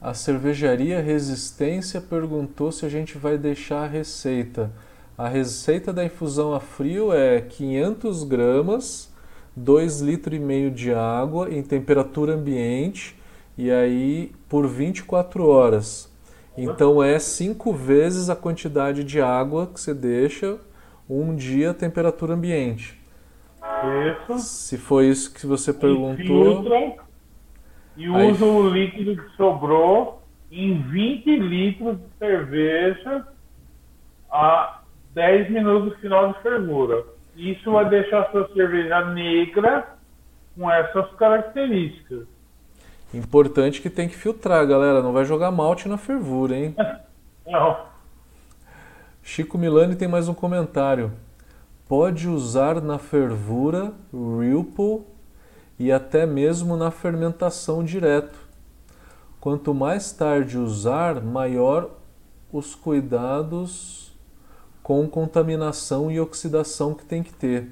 A cervejaria Resistência perguntou se a gente vai deixar a receita. A receita da infusão a frio é 500 gramas, 2 litros e meio de água em temperatura ambiente e aí por 24 horas. Então é cinco vezes a quantidade de água que você deixa um dia a temperatura ambiente. Isso. Se foi isso que você perguntou, e Aí- usa o líquido que sobrou em 20 litros de cerveja a 10 minutos do final de fervura. Isso vai deixar a sua cerveja negra com essas características. importante que tem que filtrar, galera. Não vai jogar malte na fervura, hein? Não, Chico Milani tem mais um comentário. Pode usar na fervura, Ripple e até mesmo na fermentação direto. Quanto mais tarde usar, maior os cuidados com contaminação e oxidação que tem que ter.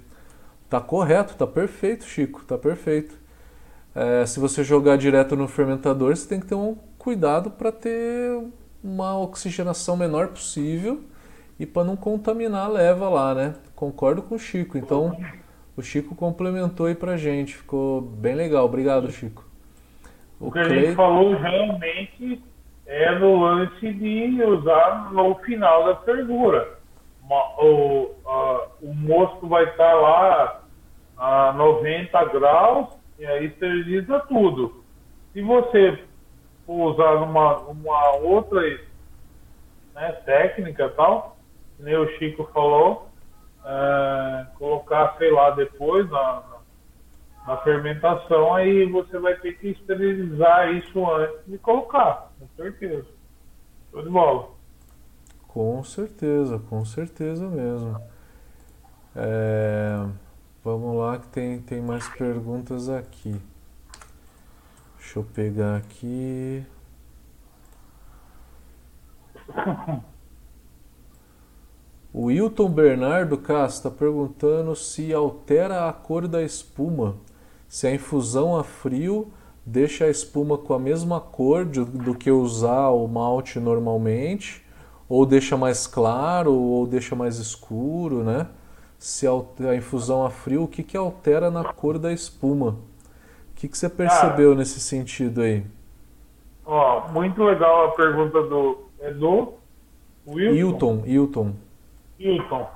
Tá correto, tá perfeito, Chico, tá perfeito. É, se você jogar direto no fermentador, você tem que ter um cuidado para ter uma oxigenação menor possível e para não contaminar a leva lá, né? Concordo com o Chico. Então, o Chico complementou aí pra gente. Ficou bem legal. Obrigado, Chico. o que a gente falou realmente é no lance de usar no final da fervura. Uma- O, a- o mosto vai estar lá a 90 graus e aí esteriliza tudo. Se você for usar numa, uma outra né, técnica e tal, que nem o Chico falou, é, colocar, sei lá, depois na, na- fermentação, aí você vai ter que esterilizar isso antes de colocar, com certeza. Show de bola. Com certeza, com certeza mesmo. É, vamos lá que tem, tem mais perguntas aqui. Deixa eu pegar aqui. O Wilton Bernardo Castro está perguntando se altera a cor da espuma. Se a infusão a frio deixa a espuma com a mesma cor de- do que usar o malte normalmente, ou deixa mais claro, ou deixa mais escuro, né? Se a infusão a frio, o que, que altera na cor da espuma? O que, que você percebeu nesse sentido aí? Ó, muito legal a pergunta do Edu. Wilton. Hilton, Hilton. Hilton.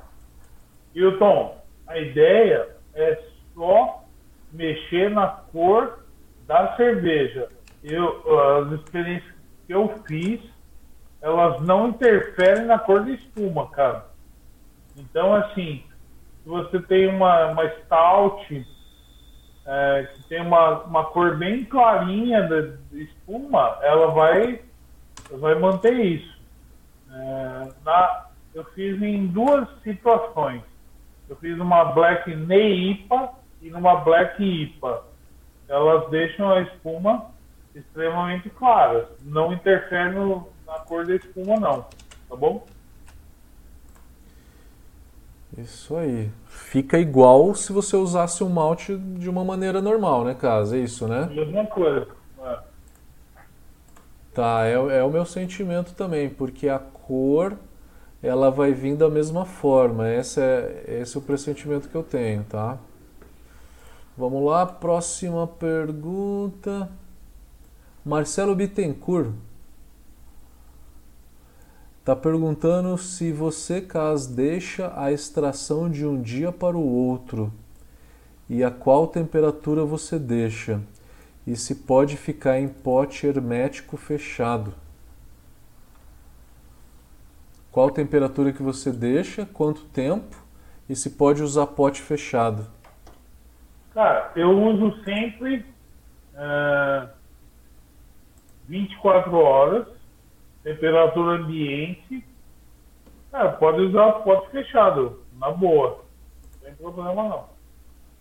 Hilton, a ideia é só mexer na cor da cerveja. Eu, as experiências que eu fiz, elas não interferem na cor da espuma, cara. Então, assim, se você tem uma, uma stout é, que tem uma, uma cor bem clarinha de espuma, ela vai, vai manter isso. É, na, eu fiz em duas situações. Eu fiz uma Black Neipa e numa Black IPA. Elas deixam a espuma extremamente clara. Não interfere no, na cor da espuma, não. Tá bom? Isso aí. Fica igual se você usasse o malte de uma maneira normal, né, Casa? É isso, né? Mesma coisa. É. Tá, é, é o meu sentimento também, porque a cor ela vai vir da mesma forma. Esse é, esse é o pressentimento que eu tenho, tá? Vamos lá, próxima pergunta. Marcelo Bittencourt está perguntando se você, Cas, deixa a extração de um dia para o outro e a qual temperatura você deixa e se pode ficar em pote hermético fechado. Qual temperatura que você deixa, quanto tempo e se pode usar pote fechado. Cara, eu uso sempre uh, 24 horas temperatura ambiente, cara, pode usar pote fechado, na boa. Sem problema não.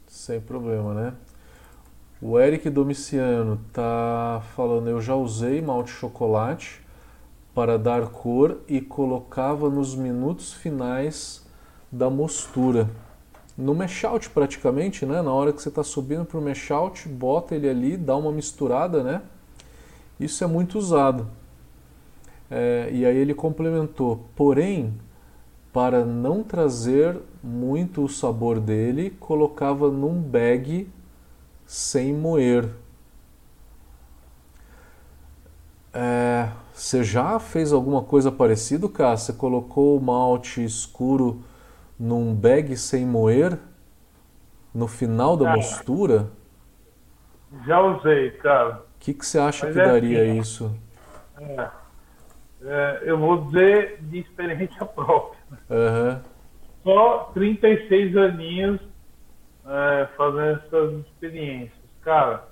Sem problema, né? O Eric Domiciano tá falando, eu já usei malte chocolate para dar cor e colocava nos minutos finais da mostura. No mashout praticamente, né? Na hora que você está subindo para o mashout, bota ele ali, dá uma misturada, né? Isso é muito usado. É, e aí ele complementou, porém, para não trazer muito o sabor dele, colocava num bag sem moer. É, você já fez alguma coisa parecida, cara? Você colocou o malte escuro num bag sem moer no final da mostura? Já usei, cara. O que, que você acha Mas que é daria assim, isso? É é, eu vou dizer de experiência própria. Uhum. Só 36 aninhos é, fazendo essas experiências. Cara,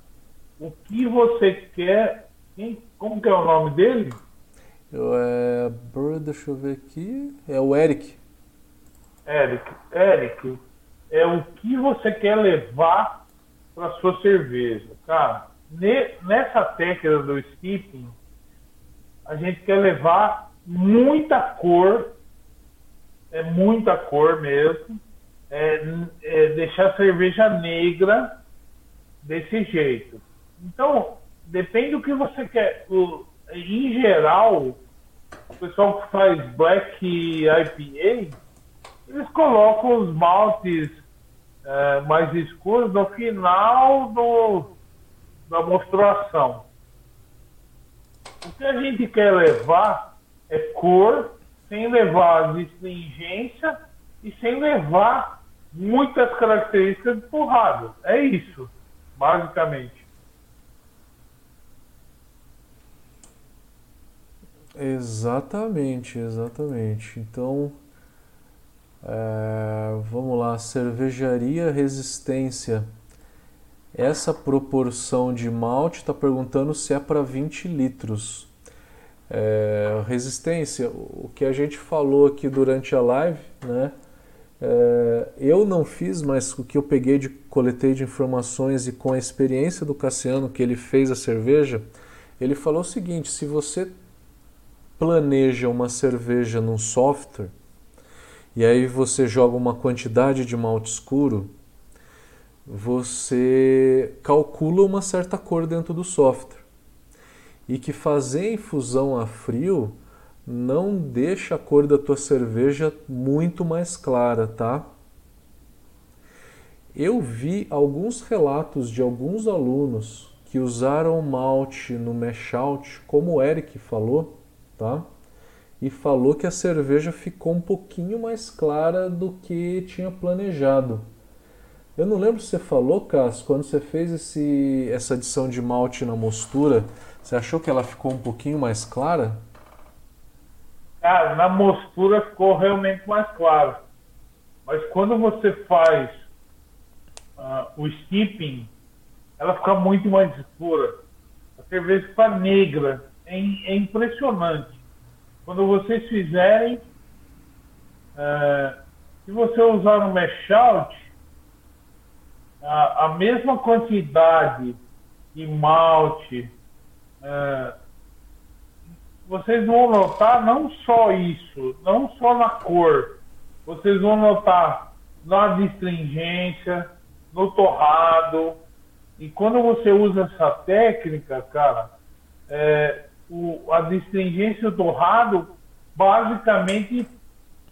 o que você quer. Quem, como que é o nome dele? Eu, é, deixa eu ver aqui. É o Eric. Eric. Eric, é o que você quer levar para sua cerveja. Cara, ne, nessa técnica do skipping a gente quer levar muita cor, é muita cor mesmo, é, é deixar a cerveja negra desse jeito. Então, depende do que você quer. O, em geral, o pessoal que faz Black IPA, eles colocam os maltes é, mais escuros no final do, da mostração. O que a gente quer levar é cor, sem levar astringência e sem levar muitas características de porrada. É isso, basicamente. Exatamente, exatamente. Então, é, vamos lá, cervejaria resistência. Essa proporção de malte está perguntando se é para 20 litros. É, resistência, o que a gente falou aqui durante a live, né? É, eu não fiz, mas o que eu peguei de coletei de informações e com a experiência do Cassiano que ele fez a cerveja, ele falou o seguinte: se você planeja uma cerveja num software e aí você joga uma quantidade de malte escuro, você calcula uma certa cor dentro do software. E que fazer infusão a frio não deixa a cor da tua cerveja muito mais clara, tá? Eu vi alguns relatos de alguns alunos que usaram malte no mashout, como o Eric falou, tá? E falou que a cerveja ficou um pouquinho mais clara do que tinha planejado. Eu não lembro se você falou, Cássio, quando você fez esse, essa adição de malte na mostura, Você achou que ela ficou um pouquinho mais clara? Cara, na mostura ficou realmente mais claro. Mas quando você faz uh, o steeping, ela fica muito mais escura. A cerveja fica negra. É, é impressionante. Quando vocês fizerem, uh, se você usar no mash out, a, a mesma quantidade de malte, uh, vocês vão notar não só isso, não só na cor, vocês vão notar na distringência, no torrado. E quando você usa essa técnica, cara, é, o, a distringência e o torrado, basicamente,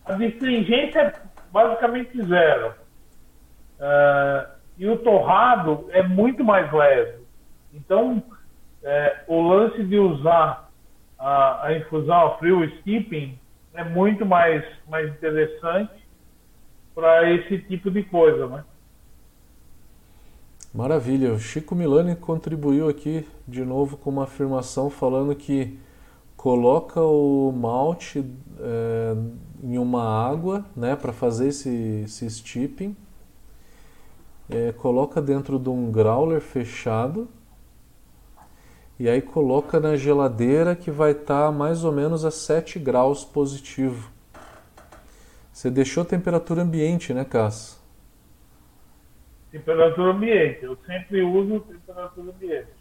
a distringência é basicamente zero. É, e o torrado é muito mais leve. Então, é, o lance de usar a, a infusão a frio, o steeping, é muito mais, mais interessante para esse tipo de coisa, né? Maravilha. O Chico Milani contribuiu aqui de novo com uma afirmação falando que coloca o malte é, em uma água, né, para fazer esse, esse steeping, é, coloca dentro de um growler fechado e aí coloca na geladeira que vai estar tá mais ou menos a 7 graus positivo. Você deixou a temperatura ambiente, né, Cássio? Temperatura ambiente. Eu sempre uso temperatura ambiente.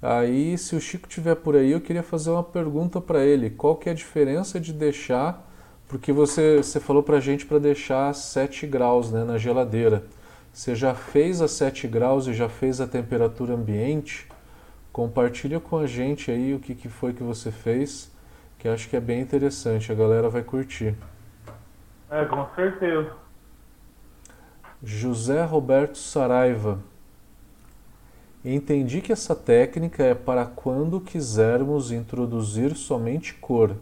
Aí, se o Chico tiver por aí, eu queria fazer uma pergunta para ele. Qual que é a diferença de deixar, porque você, você falou para a gente para deixar 7 graus né, na geladeira. Você já fez a 7 graus e já fez a temperatura ambiente? Compartilha com a gente aí o que, que foi que você fez, que acho que é bem interessante, a galera vai curtir. É, com certeza. José Roberto Saraiva. Entendi que essa técnica é para quando quisermos introduzir somente cor.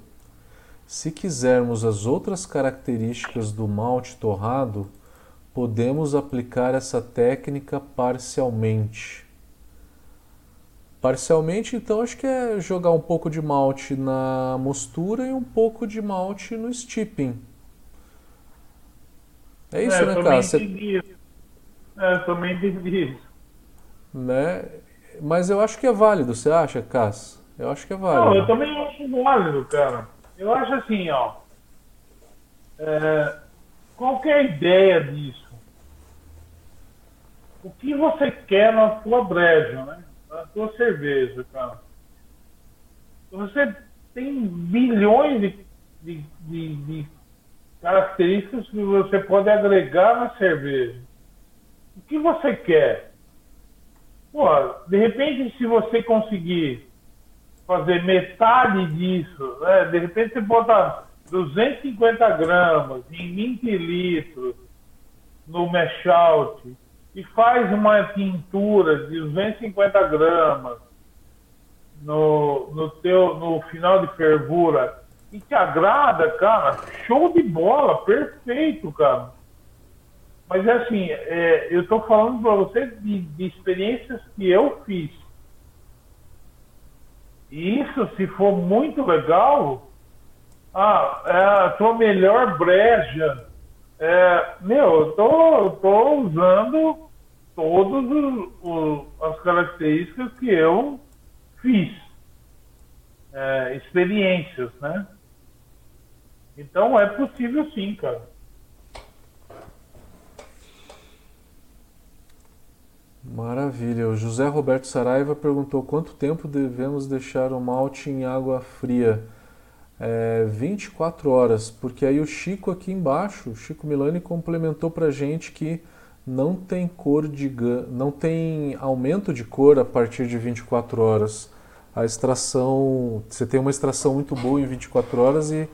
Se quisermos as outras características do malte torrado, podemos aplicar essa técnica parcialmente. Parcialmente, então, acho que é jogar um pouco de malte na mostura e um pouco de malte no steeping. É isso, é, né, cara? Você... É, eu também entendi isso. Né? Mas eu acho que é válido, você acha, Cass? Eu acho que é válido. Não, eu também acho válido, cara. Eu acho assim, ó. É, qual é a ideia disso? O que você quer na sua breja, né? a tua cerveja, cara. Você tem milhões de, de, de, de características que você pode agregar na cerveja. O que você quer? Pô, de repente, se você conseguir fazer metade disso, né? de repente você bota 250 gramas em 20 litros no mash out, e faz uma tintura de 250 gramas no, no, teu, no final de fervura e te agrada, cara, show de bola, perfeito, cara. Mas é assim, é, eu estou falando para você de, de, experiências que eu fiz. E isso, se for muito legal, ah, é a tua melhor breja é, meu, eu tô, tô usando todas as características que eu fiz. É, experiências, né? Então é possível sim, cara. Maravilha. O José Roberto Saraiva perguntou quanto tempo devemos deixar o malte em água fria é, 24 horas, porque aí o Chico aqui embaixo, o Chico Milani complementou para gente que não tem cor de não tem aumento de cor a partir de 24 horas. A extração, você tem uma extração muito boa em 24 horas e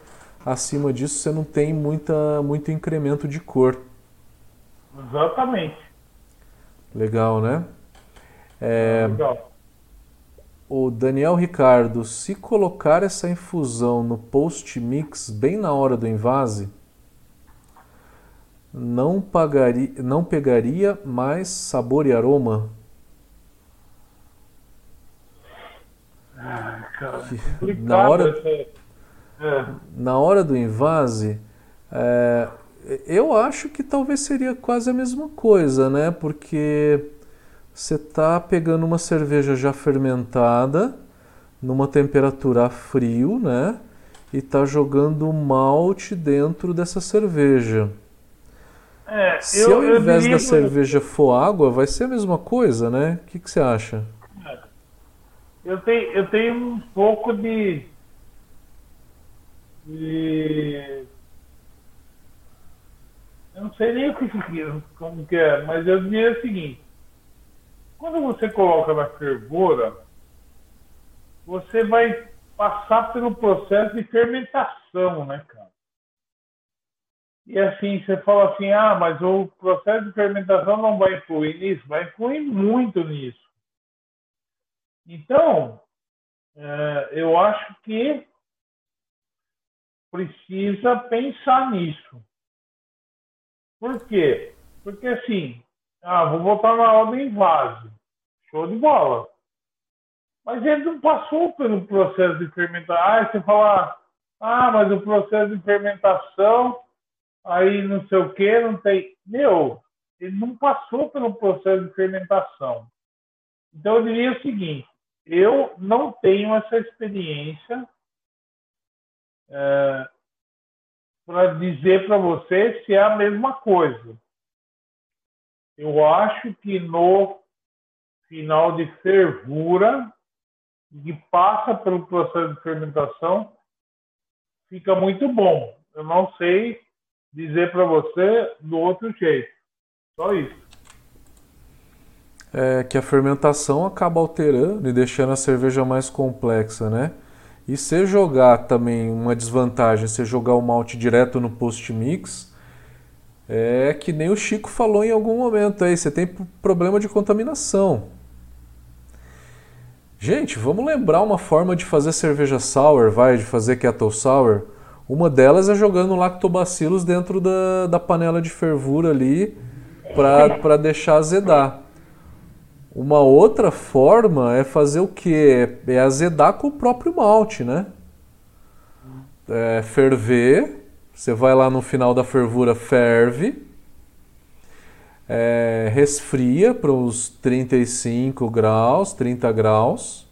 acima disso você não tem muita, muito incremento de cor. Exatamente. Legal, né? É, Legal. O Daniel Ricardo, se colocar essa infusão no post-mix bem na hora do invase, não, pagaria, não pegaria mais sabor e aroma? cara. Na hora, é. na hora do invase, é, eu acho que talvez seria quase a mesma coisa, né? Porque você está pegando uma cerveja já fermentada numa temperatura a frio, né? E está jogando malte dentro dessa cerveja. É, Se eu, ao invés da cerveja for água, vai ser a mesma coisa, né? O que, que você acha? É. Eu tenho, eu tenho um pouco de, de eu não sei nem o que, como que é, mas eu diria o seguinte: quando você coloca na fervura, você vai passar pelo processo de fermentação, né, cara? E assim, você fala assim, ah, mas o processo de fermentação não vai influir nisso? Vai influir muito nisso. Então, é, eu acho que precisa pensar nisso. Por quê? Porque assim, ah, vou botar na ordem vase. Show de bola. Mas ele não passou pelo processo de fermentação. Ah, você fala, ah, mas o processo de fermentação aí não sei o que, não tem. Meu, ele não passou pelo processo de fermentação. Então eu diria o seguinte: eu não tenho essa experiência é, para dizer para você se é a mesma coisa. Eu acho que no final de fervura, que passa pelo processo de fermentação, fica muito bom. Eu não sei dizer para você do outro jeito. Só isso. É que a fermentação acaba alterando e deixando a cerveja mais complexa, né? E se jogar também uma desvantagem, se jogar o malte direto no post-mix, é que nem o Chico falou em algum momento aí, você tem problema de contaminação. Gente, vamos lembrar uma forma de fazer cerveja sour, vai, de fazer kettle sour uma delas é jogando lactobacilos dentro da, da panela de fervura ali para deixar azedar. Uma outra forma é fazer o que? É azedar com o próprio malte, né? É ferver, você vai lá no final da fervura, ferve, é, resfria para uns 35 graus, 30 graus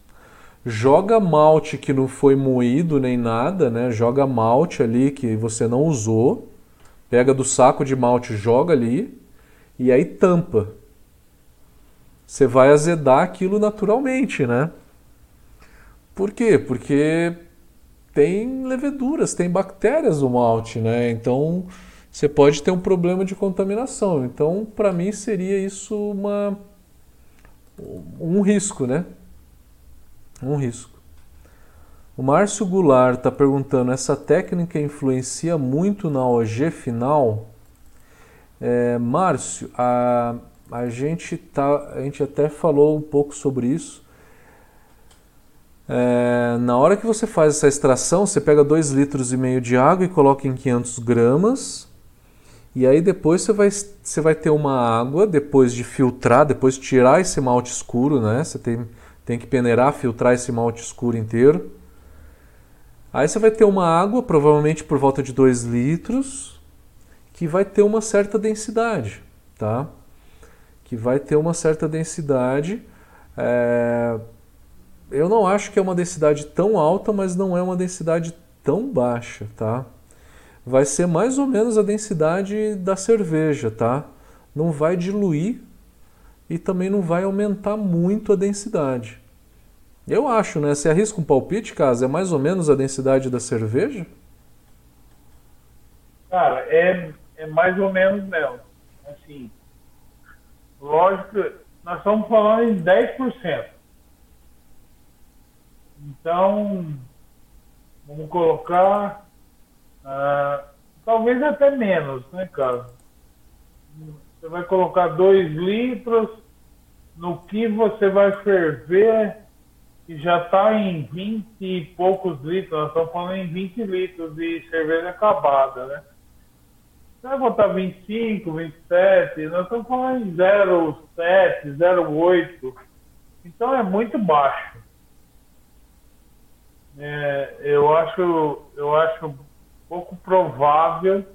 joga malte que não foi moído nem nada, né? Joga malte ali que você não usou, pega do saco de malte, joga ali e aí tampa. Você vai azedar aquilo naturalmente, né? Por quê? Porque tem leveduras, tem bactérias no malte, né? Então você pode ter um problema de contaminação. Então, para mim seria isso uma um risco, né? um risco. O Márcio Goulart está perguntando: essa técnica influencia muito na OG final? É, Márcio, a, a, gente tá, a gente até falou um pouco sobre isso. É, na hora que você faz essa extração, você pega 2 litros e meio de água e coloca em 500 gramas. E aí depois você vai, você vai ter uma água, depois de filtrar, depois de tirar esse malte escuro, né? Você tem tem que peneirar, filtrar esse malte escuro inteiro. Aí você vai ter uma água, provavelmente por volta de 2 litros, que vai ter uma certa densidade, tá? Que vai ter uma certa densidade. É... Eu não acho que é uma densidade tão alta, mas não é uma densidade tão baixa, tá? Vai ser mais ou menos a densidade da cerveja, tá? Não vai diluir e também não vai aumentar muito a densidade. Eu acho, né? Você arrisca um palpite, Casa? É mais ou menos a densidade da cerveja? Cara, é, é mais ou menos mesmo. Assim, lógico, nós estamos falando em 10%. Então, vamos colocar, uh, talvez até menos, né, cara? Você vai colocar 2 litros, no que você vai ferver, que já está em 20 e poucos litros, nós estamos falando em 20 litros de cerveja acabada, né? Você vai botar 25, 27, nós estamos falando em 0,7, 0,8. Então é muito baixo. é, eu acho eu acho pouco provável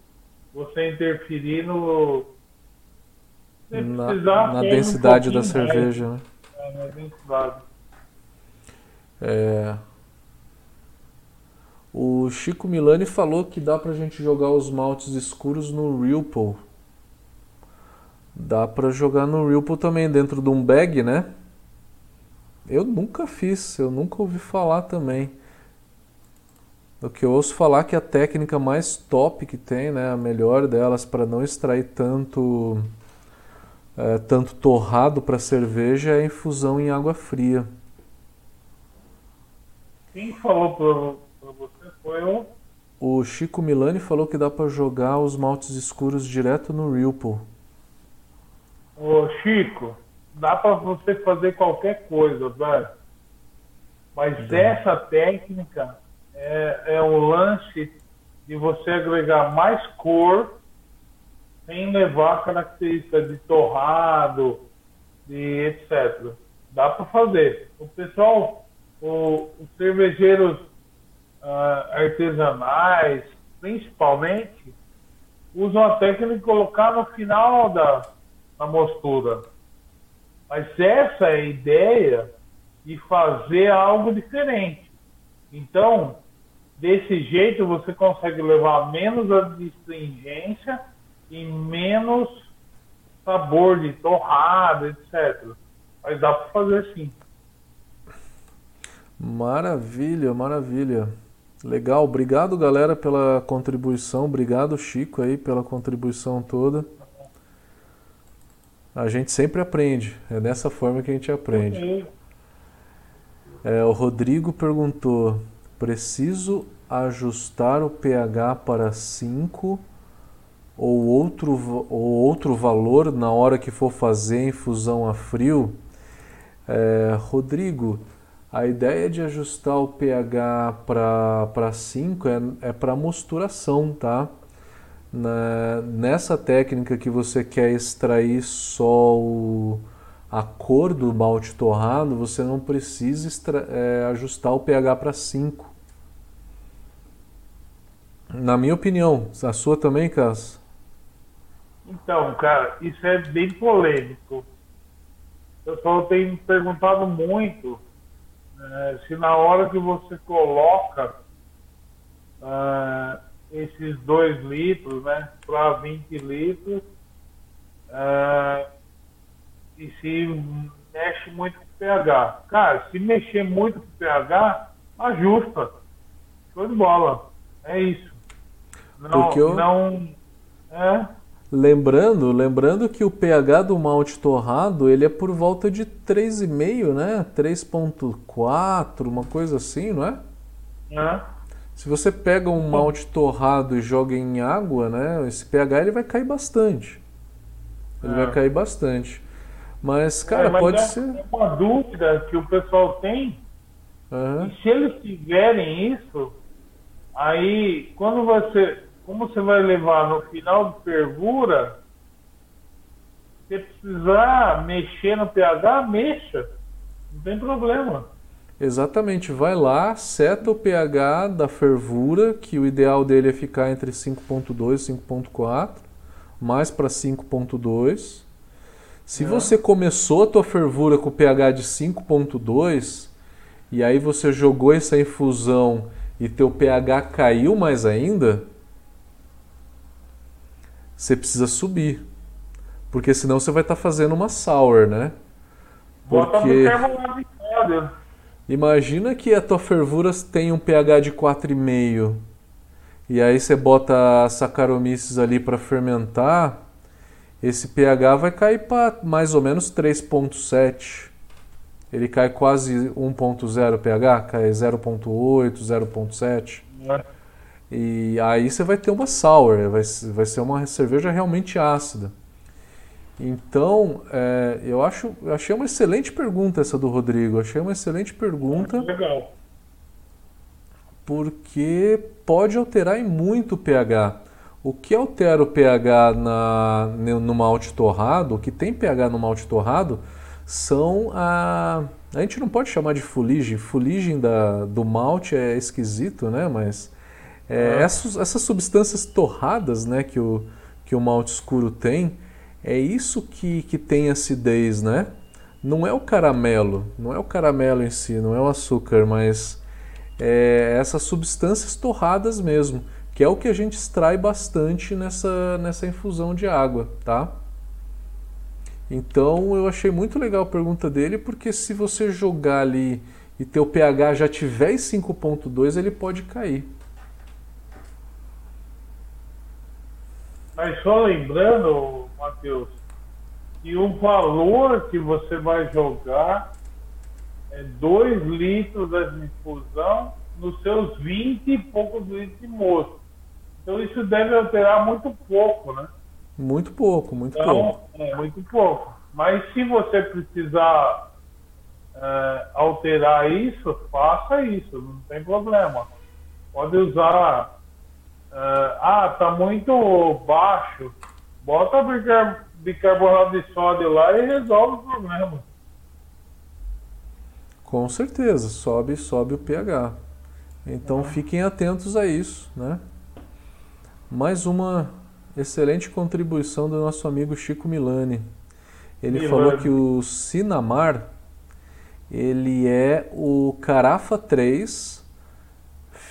você interferir no na, na densidade um da cerveja, né? É, na densidade. É, o Chico Milani falou que dá pra gente jogar os maltes escuros no Ripple. Dá pra jogar no Ripple também, dentro de um bag, né? Eu nunca fiz, eu nunca ouvi falar também. O que eu ouço falar que a técnica mais top que tem, né, a melhor delas para não extrair tanto é, tanto torrado para cerveja é a infusão em água fria. Quem falou o Chico Milani falou que dá para jogar os maltes escuros direto no Ripple. Ô Chico, dá para você fazer qualquer coisa, velho. Mas dá. essa técnica é, é o lance de você agregar mais cor sem levar característica de torrado, de etc. Dá para fazer. O pessoal, o, os cervejeiros uh, artesanais, principalmente, usam a técnica de colocar no final da, da mostura. Mas essa é a ideia de fazer algo diferente. Então, desse jeito você consegue levar menos astringência e menos sabor de torrada, etc. Mas dá para fazer sim. Maravilha, maravilha. Legal, obrigado galera pela contribuição, obrigado Chico aí pela contribuição toda. A gente sempre aprende, é dessa forma que a gente aprende. É, o Rodrigo perguntou: preciso ajustar o pH para 5 ou outro, ou outro valor na hora que for fazer a infusão a frio? É, Rodrigo, a ideia de ajustar o pH para 5 é, é para mosturação, tá? Na, nessa técnica que você quer extrair só o, a cor do malte torrado, você não precisa extra, é, ajustar o pH para 5. Na minha opinião, a sua também, Cass? Então, cara, isso é bem polêmico. O pessoal tem perguntado muito é, se na hora que você coloca uh, esses 2 litros né, para 20 litros uh, e se mexe muito com o pH. Cara, se mexer muito com o pH, ajusta. Show de bola. É isso. Não, eu... não é, Lembrando, lembrando que o pH do malte torrado ele é por volta de 3,5, né? 3,4, uma coisa assim, não é? Se você pega um malte torrado e joga em água, né? Esse pH ele vai cair bastante. Ele vai cair bastante. Mas, cara, é, mas pode é, ser. É uma dúvida que o pessoal tem. Uhum. E se eles tiverem isso, aí quando você como você vai levar no final de fervura, se precisar mexer no pH, mexa. Não tem problema. Exatamente, vai lá, seta o pH da fervura, que o ideal dele é ficar entre 5.2 e 5.4, mais para 5.2. Se é. você começou a tua fervura com pH de 5.2 e aí você jogou essa infusão e teu pH caiu mais ainda, você precisa subir. Porque senão você vai estar tá fazendo uma sour, né? Porque imagina que a tua fervura tem um pH de 4,5 e aí você bota Saccharomyces ali para fermentar, esse pH vai cair para mais ou menos 3.7. Ele cai quase 1.0 pH, cai 0.8, 0.7. É. E aí você vai ter uma sour, vai, vai ser uma cerveja realmente ácida. Então, é, eu acho, achei uma excelente pergunta essa do Rodrigo. Achei uma excelente pergunta. Legal. Porque pode alterar em muito o pH. O que altera o pH na, no malte torrado, o que tem pH no malte torrado, são a. A gente não pode chamar de fuligem. Fuligem da, do malte é esquisito, né? Mas é, essas, essas substâncias torradas né, que, o, que o malte escuro tem, é isso que, que tem acidez, né? Não é o caramelo, não é o caramelo em si, não é o açúcar, mas é essas substâncias torradas mesmo, que é o que a gente extrai bastante nessa, nessa infusão de água, tá? Então eu achei muito legal a pergunta dele, porque se você jogar ali e teu pH já tiver em 5.2, ele pode cair. Mas só lembrando, Matheus, que o valor que você vai jogar é 2 litros de infusão nos seus 20 e poucos litros de moço. Então isso deve alterar muito pouco, né? Muito pouco, muito então, pouco. É, muito pouco. Mas se você precisar é, alterar isso, faça isso, não tem problema. Pode usar. É, ah, tá muito baixo. Bota bicarbonato de sódio lá e resolve o problema. Com certeza, sobe, sobe o pH. Então uhum. fiquem atentos a isso, né? Mais uma excelente contribuição do nosso amigo Chico Milani. Ele Milani. falou que o Sinamar ele é o Carafa 3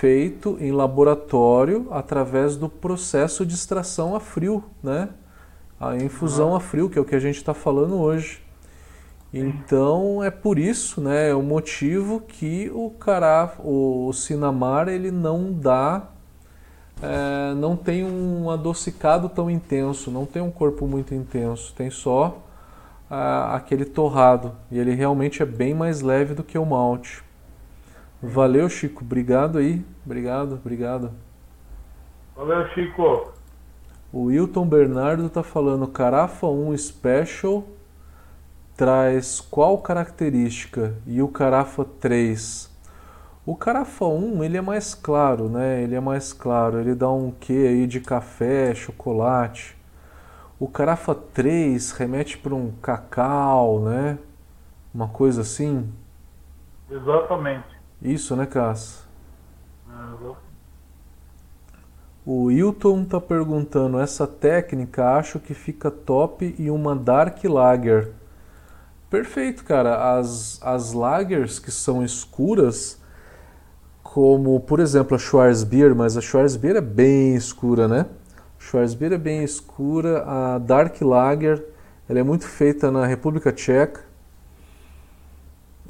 feito em laboratório através do processo de extração a frio, né? A infusão uhum. a frio, que é o que a gente está falando hoje. Então é por isso, né, é o motivo que o Carafa, o Sinamar, ele não dá é, não tem um adocicado tão intenso, não tem um corpo muito intenso, tem só ah, aquele torrado. E ele realmente é bem mais leve do que o malte. Valeu, Chico. Obrigado aí. Obrigado, obrigado. Valeu, Chico. O Wilton Bernardo está falando Carafa 1 Special traz qual característica e o Carafa 3 o Carafa 1, ele é mais claro, né? Ele é mais claro, ele dá um quê aí de café, chocolate. O Carafa 3 remete para um cacau, né? Uma coisa assim. Exatamente. Isso, né, Cass? O Hilton está perguntando, essa técnica acho que fica top em uma Dark Lager. Perfeito, cara. As, as lagers que são escuras, como, por exemplo, a Schwarzbier, mas a Schwarzbier é bem escura, né? Schwarzbier é bem escura, a Dark Lager, ela é muito feita na República Tcheca,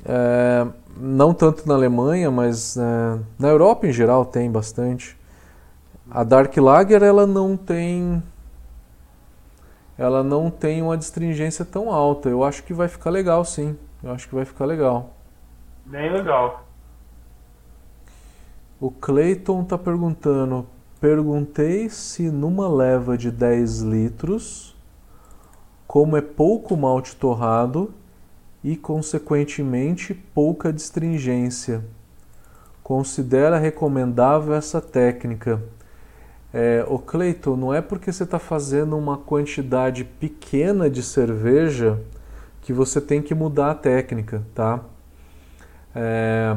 é, não tanto na Alemanha, mas é, na Europa em geral tem bastante. A Dark Lager ela não tem ela não tem uma distringência tão alta. Eu acho que vai ficar legal, sim. Eu acho que vai ficar legal. Bem legal. O Clayton está perguntando: perguntei se numa leva de 10 litros, como é pouco malte torrado e, consequentemente, pouca distringência, considera recomendável essa técnica? É, o Cleiton, não é porque você está fazendo uma quantidade pequena de cerveja que você tem que mudar a técnica, tá? É,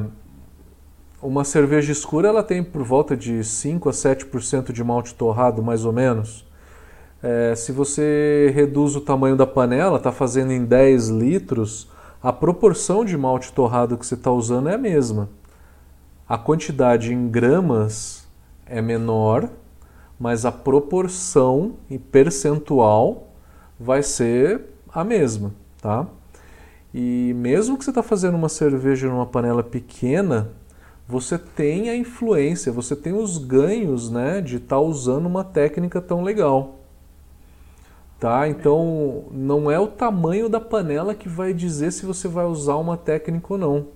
uma cerveja escura ela tem por volta de 5 a 7% de malte torrado, mais ou menos. É, se você reduz o tamanho da panela, está fazendo em 10 litros, a proporção de malte torrado que você está usando é a mesma. A quantidade em gramas é menor, mas a proporção e percentual vai ser a mesma, tá? E mesmo que você está fazendo uma cerveja numa panela pequena, você tem a influência, você tem os ganhos né, de estar tá usando uma técnica tão legal. Tá? Então não é o tamanho da panela que vai dizer se você vai usar uma técnica ou não.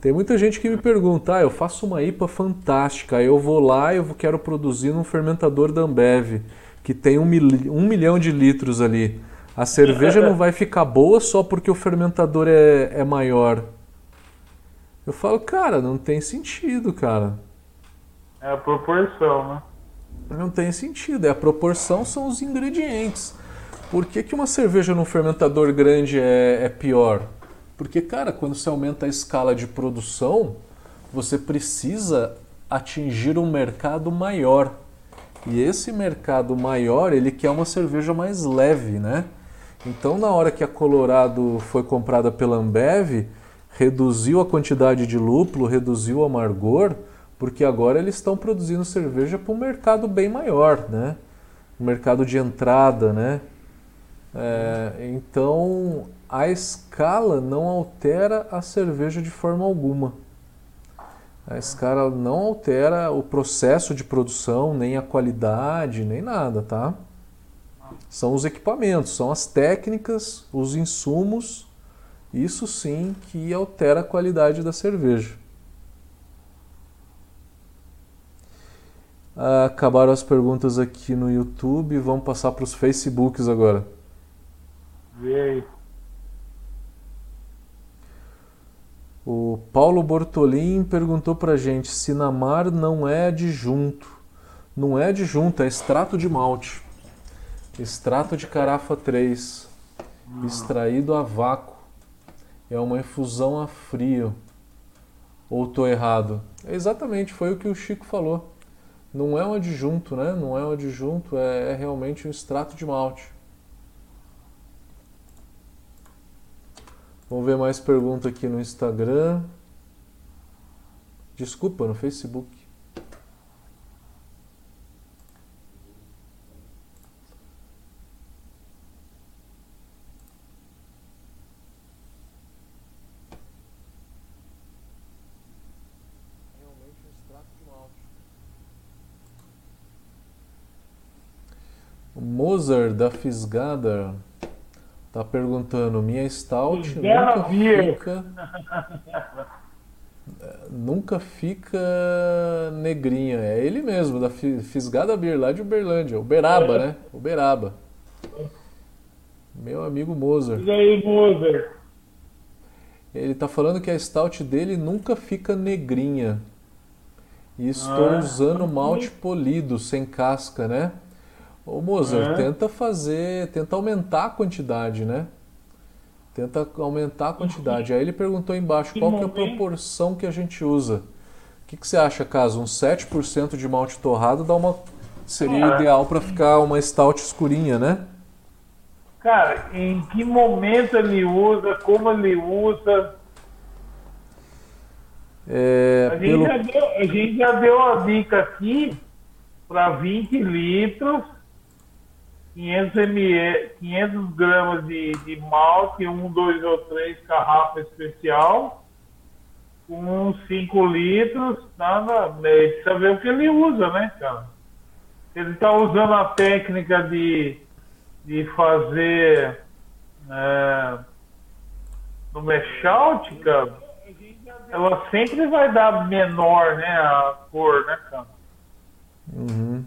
Tem muita gente que me pergunta: ah, eu faço uma IPA fantástica, eu vou lá e quero produzir num fermentador da Ambev, que tem um, mil, um milhão de litros ali. A cerveja não vai ficar boa só porque o fermentador é, é maior. Eu falo, cara, não tem sentido, cara. É a proporção, né? Não tem sentido. É a proporção são os ingredientes. Por que, que uma cerveja num fermentador grande é, é pior? Porque, cara, quando você aumenta a escala de produção, você precisa atingir um mercado maior. E esse mercado maior, ele quer uma cerveja mais leve, né? Então, na hora que a Colorado foi comprada pela Ambev, reduziu a quantidade de lúpulo, reduziu o amargor, porque agora eles estão produzindo cerveja para um mercado bem maior, né? Um mercado de entrada, né? É, então, a escala não altera a cerveja de forma alguma. A escala não altera o processo de produção, nem a qualidade, nem nada, tá? São os equipamentos, são as técnicas, os insumos, isso sim que altera a qualidade da cerveja. Acabaram as perguntas aqui no YouTube, vamos passar para os Facebooks agora. E aí? O Paulo Bortolin perguntou pra gente se Namar não é adjunto. Não é adjunto, é extrato de malte. Extrato de carafa 3, extraído a vácuo. É uma infusão a frio. Ou tô errado? Exatamente, foi o que o Chico falou. Não é um adjunto, né? Não é um adjunto, é, é realmente um extrato de malte. Vamos ver mais pergunta aqui no Instagram. Desculpa, no Facebook. Mozart da Fisgada Tá perguntando, minha stout nunca fica. nunca fica negrinha. É ele mesmo, da Fisgada Beer, lá de Uberlândia. Uberaba, né? Uberaba. Meu amigo Mozart. E aí, Mozart? Ele tá falando que a stout dele nunca fica negrinha. E estou ah, usando malte polido, sem casca, né? Ô Mozart, é. tenta fazer, tenta aumentar a quantidade, né? Tenta aumentar a quantidade. Aí ele perguntou embaixo qual que é a proporção que a gente usa. O que, que você acha, caso um 7% de malte torrado dá uma seria ah. ideal para ficar uma stout escurinha, né? Cara, em que momento ele usa, como ele usa? É, a, gente pelo... já deu, a gente já deu dica aqui para 20 litros 500 ml, 500 gramas de, de malte, um, dois ou três garrafa especial, com 5 litros, nada, né, precisa ver o que ele usa, né, cara? Ele está usando a técnica de, de fazer é, no meshout, cara, ela sempre vai dar menor, né, a cor, né, cara? Uhum.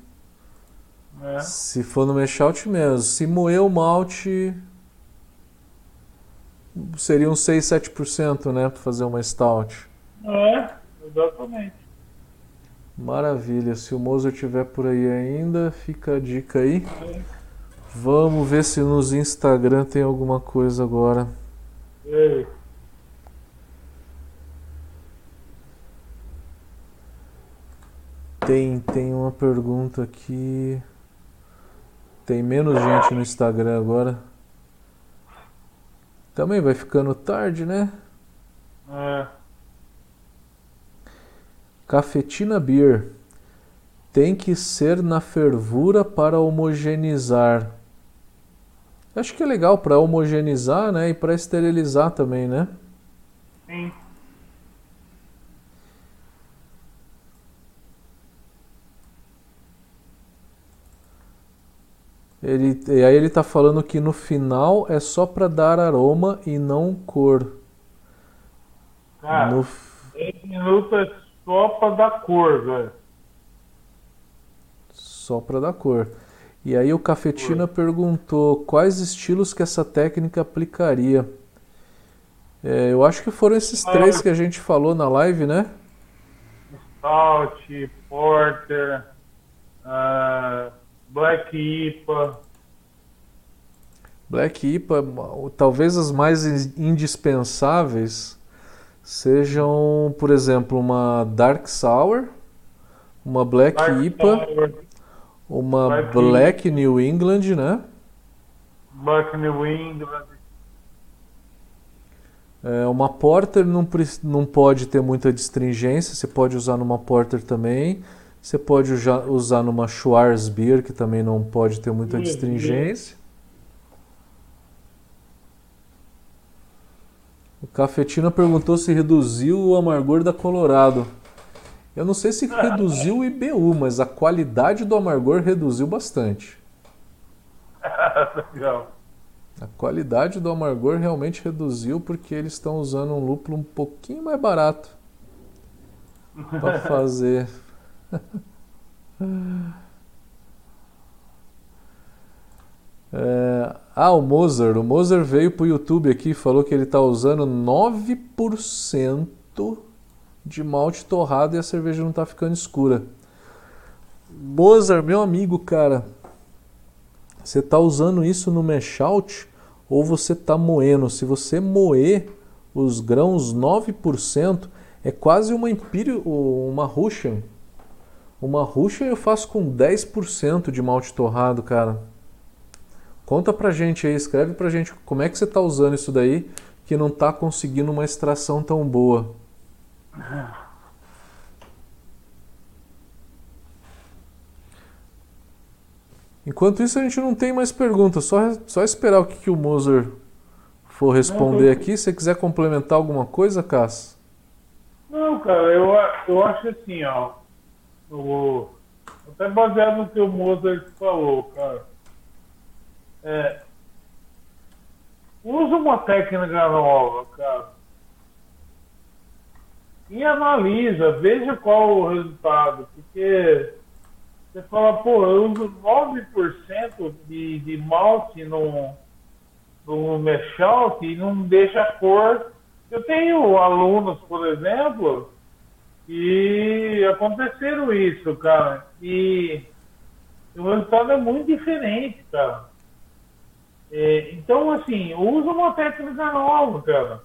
É. Se for no mashout mesmo. Se moer o malte, seria uns 6, 7%, né? Para fazer uma stout. É, exatamente. Maravilha. Se o Moser estiver por aí ainda, fica a dica aí. É. Vamos ver se nos Instagram tem alguma coisa agora. É. Tem, tem uma pergunta aqui. Tem menos gente no Instagram agora. Também vai ficando tarde, né? É. Cafetina Beer. Tem que ser na fervura para homogeneizar. Acho que é legal para homogeneizar, né? E para esterilizar também, né? Sim. Ele, e aí ele está falando que no final é só para dar aroma e não cor. Cara, no... 10 minutos é só para dar cor, velho. Só para dar cor. E aí o Cafetina perguntou quais estilos que essa técnica aplicaria. É, eu acho que foram esses três que a gente falou na live, né? Stout, Porter, uh, Black IPA. Black IPA, talvez as mais indispensáveis sejam, por exemplo, uma Dark Sour, uma Black Dark IPA, Sour. uma Black, Black New England, né? Black New England. É, uma Porter não, não pode ter muita distringência, você pode usar numa Porter também. Você pode usar numa Schwarzbier, que também não pode ter muita distringência. O Cafetina perguntou se reduziu o amargor da Colorado. Eu não sei se reduziu o IBU, mas a qualidade do amargor reduziu bastante. Legal. A qualidade do amargor realmente reduziu porque eles estão usando um lúpulo um pouquinho mais barato para fazer. É... Ah, o Moser. O Moser veio para o YouTube aqui e falou que ele está usando 9% de malte torrado e a cerveja não está ficando escura. Moser, meu amigo, cara, você está usando isso no mash out ou você está moendo? Se você moer os grãos 9%, é quase uma Imperial, uma Russian. Uma Russian eu faço com 10% de malte torrado, cara. Conta pra gente aí, escreve pra gente como é que você está usando isso daí que não está conseguindo uma extração tão boa. Enquanto isso, a gente não tem mais perguntas, só, só esperar o que, que o Moser for responder aqui. Se você quiser complementar alguma coisa, Cass? Não, cara, eu, eu acho assim, ó. Eu, até baseado no que o Moser falou, cara. É, usa uma técnica nova, cara. E analisa, veja qual o resultado, porque você fala, pô, eu uso 9% de, de malte no, no mashout e não deixa a cor. Eu tenho alunos, por exemplo, que aconteceram isso, cara. E o resultado é muito diferente, cara. É, então, assim, usa uma técnica nova, cara.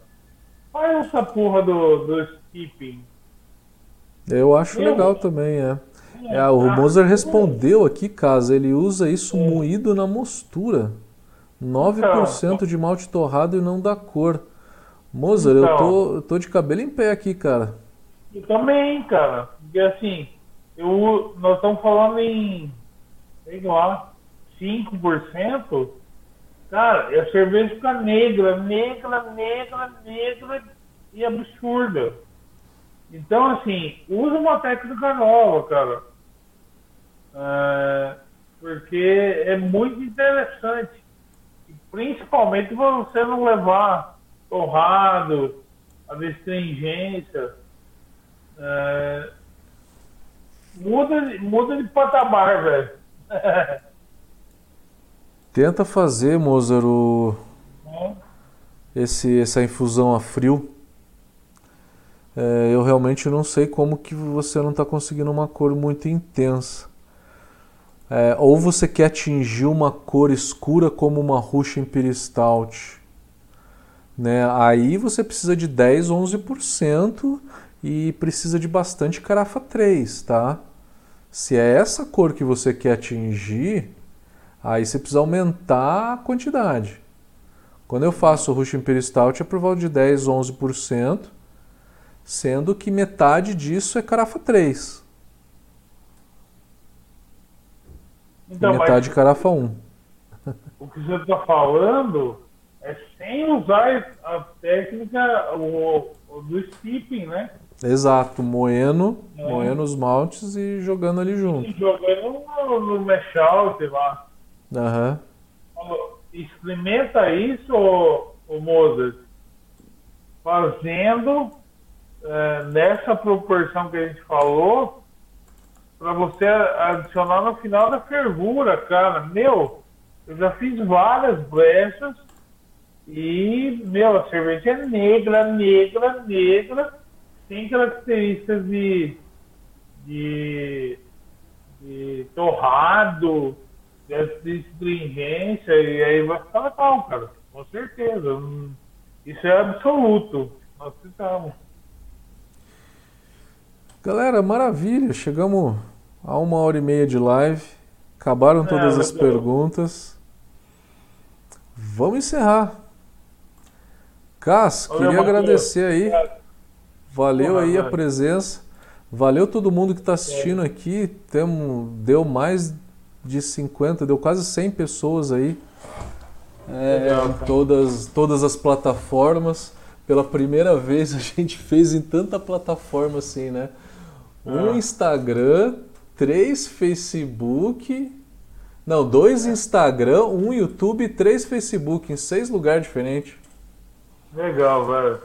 Faz essa porra do, do skipping. Eu acho legal também, é. É, o Moser respondeu aqui, caso ele usa isso moído na mostura. 9% então, de malte torrado e não dá cor. Moser, então, eu, tô, eu tô de cabelo em pé aqui, cara. Eu também, cara. Porque assim, eu, nós estamos falando em, sei lá, 5%. Cara, a cerveja fica negra, negra, negra, negra e absurda. Então, assim, usa uma técnica nova, cara. É, porque é muito interessante. Principalmente você não levar torrado, a destringência. É, muda, muda de patamar, velho. Tenta fazer, Mozart, o... é. esse, essa infusão a frio. É, eu realmente não sei como que você não está conseguindo uma cor muito intensa. É, ou você quer atingir uma cor escura como uma Russian Imperial Stout. Né? Aí você precisa de 10, 11% e precisa de bastante carafa 3, tá? Se é essa cor que você quer atingir, aí você precisa aumentar a quantidade. Quando eu faço Russian Imperial Stout é por volta de 10, 11%, sendo que metade disso é carafa 3. Então, metade mas, carafa 1. O que você está falando é sem usar a técnica o, o do skipping, né? Exato, moendo, é. moendo os maltes e jogando ali junto. E jogando no, no mesh out lá. Uhum. Experimenta isso, o Moses, fazendo é, nessa proporção que a gente falou, para você adicionar no final da fervura, cara. Meu, eu já fiz várias brechas e, meu, a cerveja é negra, negra, negra, tem características de, de, de torrado, de stringência e aí vai ficar legal, cara. Com certeza. Isso é absoluto. Nós precisamos. Galera, maravilha. Chegamos a uma hora e meia de live. Acabaram todas é, as perguntas. Vamos encerrar. Cas, queria agradecer aí. Valeu aí a presença. Valeu todo mundo que está assistindo aqui. Temos, deu mais de 50, deu quase 100 pessoas aí. É, em todas, todas as plataformas. Pela primeira vez a gente fez em tanta plataforma assim, né? Um ah. Instagram, três Facebook. Não, dois Instagram, um YouTube, três Facebook em seis lugares diferentes. Legal, velho.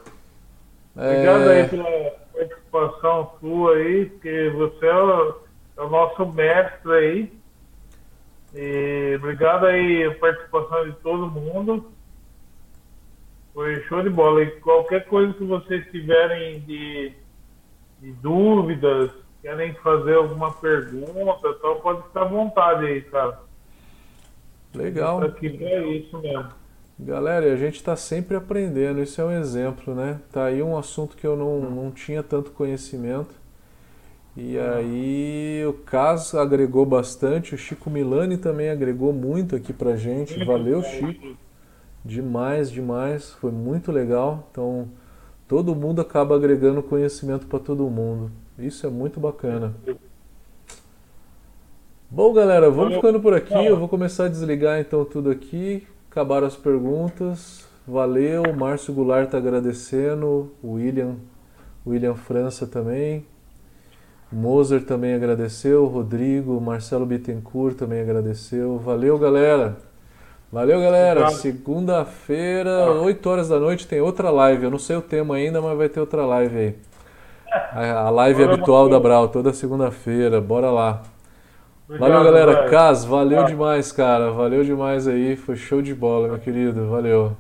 É... Obrigado aí pela participação sua aí, porque você é o, é o nosso mestre aí. E obrigado aí a participação de todo mundo. Foi show de bola. E qualquer coisa que vocês tiverem de, de dúvidas, querem fazer alguma pergunta, tal, pode ficar à vontade aí, cara. Legal. Aqui é isso mesmo. Galera, a gente está sempre aprendendo, isso é um exemplo, né? Tá aí um assunto que eu não, não tinha tanto conhecimento. E aí o caso agregou bastante, o Chico Milani também agregou muito aqui pra gente. Valeu, Chico. Demais, demais. Foi muito legal. Então, todo mundo acaba agregando conhecimento para todo mundo. Isso é muito bacana. Bom, galera, vamos ficando por aqui. Eu vou começar a desligar então tudo aqui. Acabaram as perguntas. Valeu, Márcio Goulart está agradecendo, William, William França também. Moser também agradeceu, Rodrigo, Marcelo Bittencourt também agradeceu. Valeu, galera. Valeu, galera. Segunda-feira, 8 horas da noite, tem outra live. Eu não sei o tema ainda, mas vai ter outra live aí. A live habitual da Brau, toda segunda-feira. Bora lá. Obrigado, valeu, galera. Cas, valeu demais, cara. Valeu demais aí. Foi show de bola, meu querido. Valeu.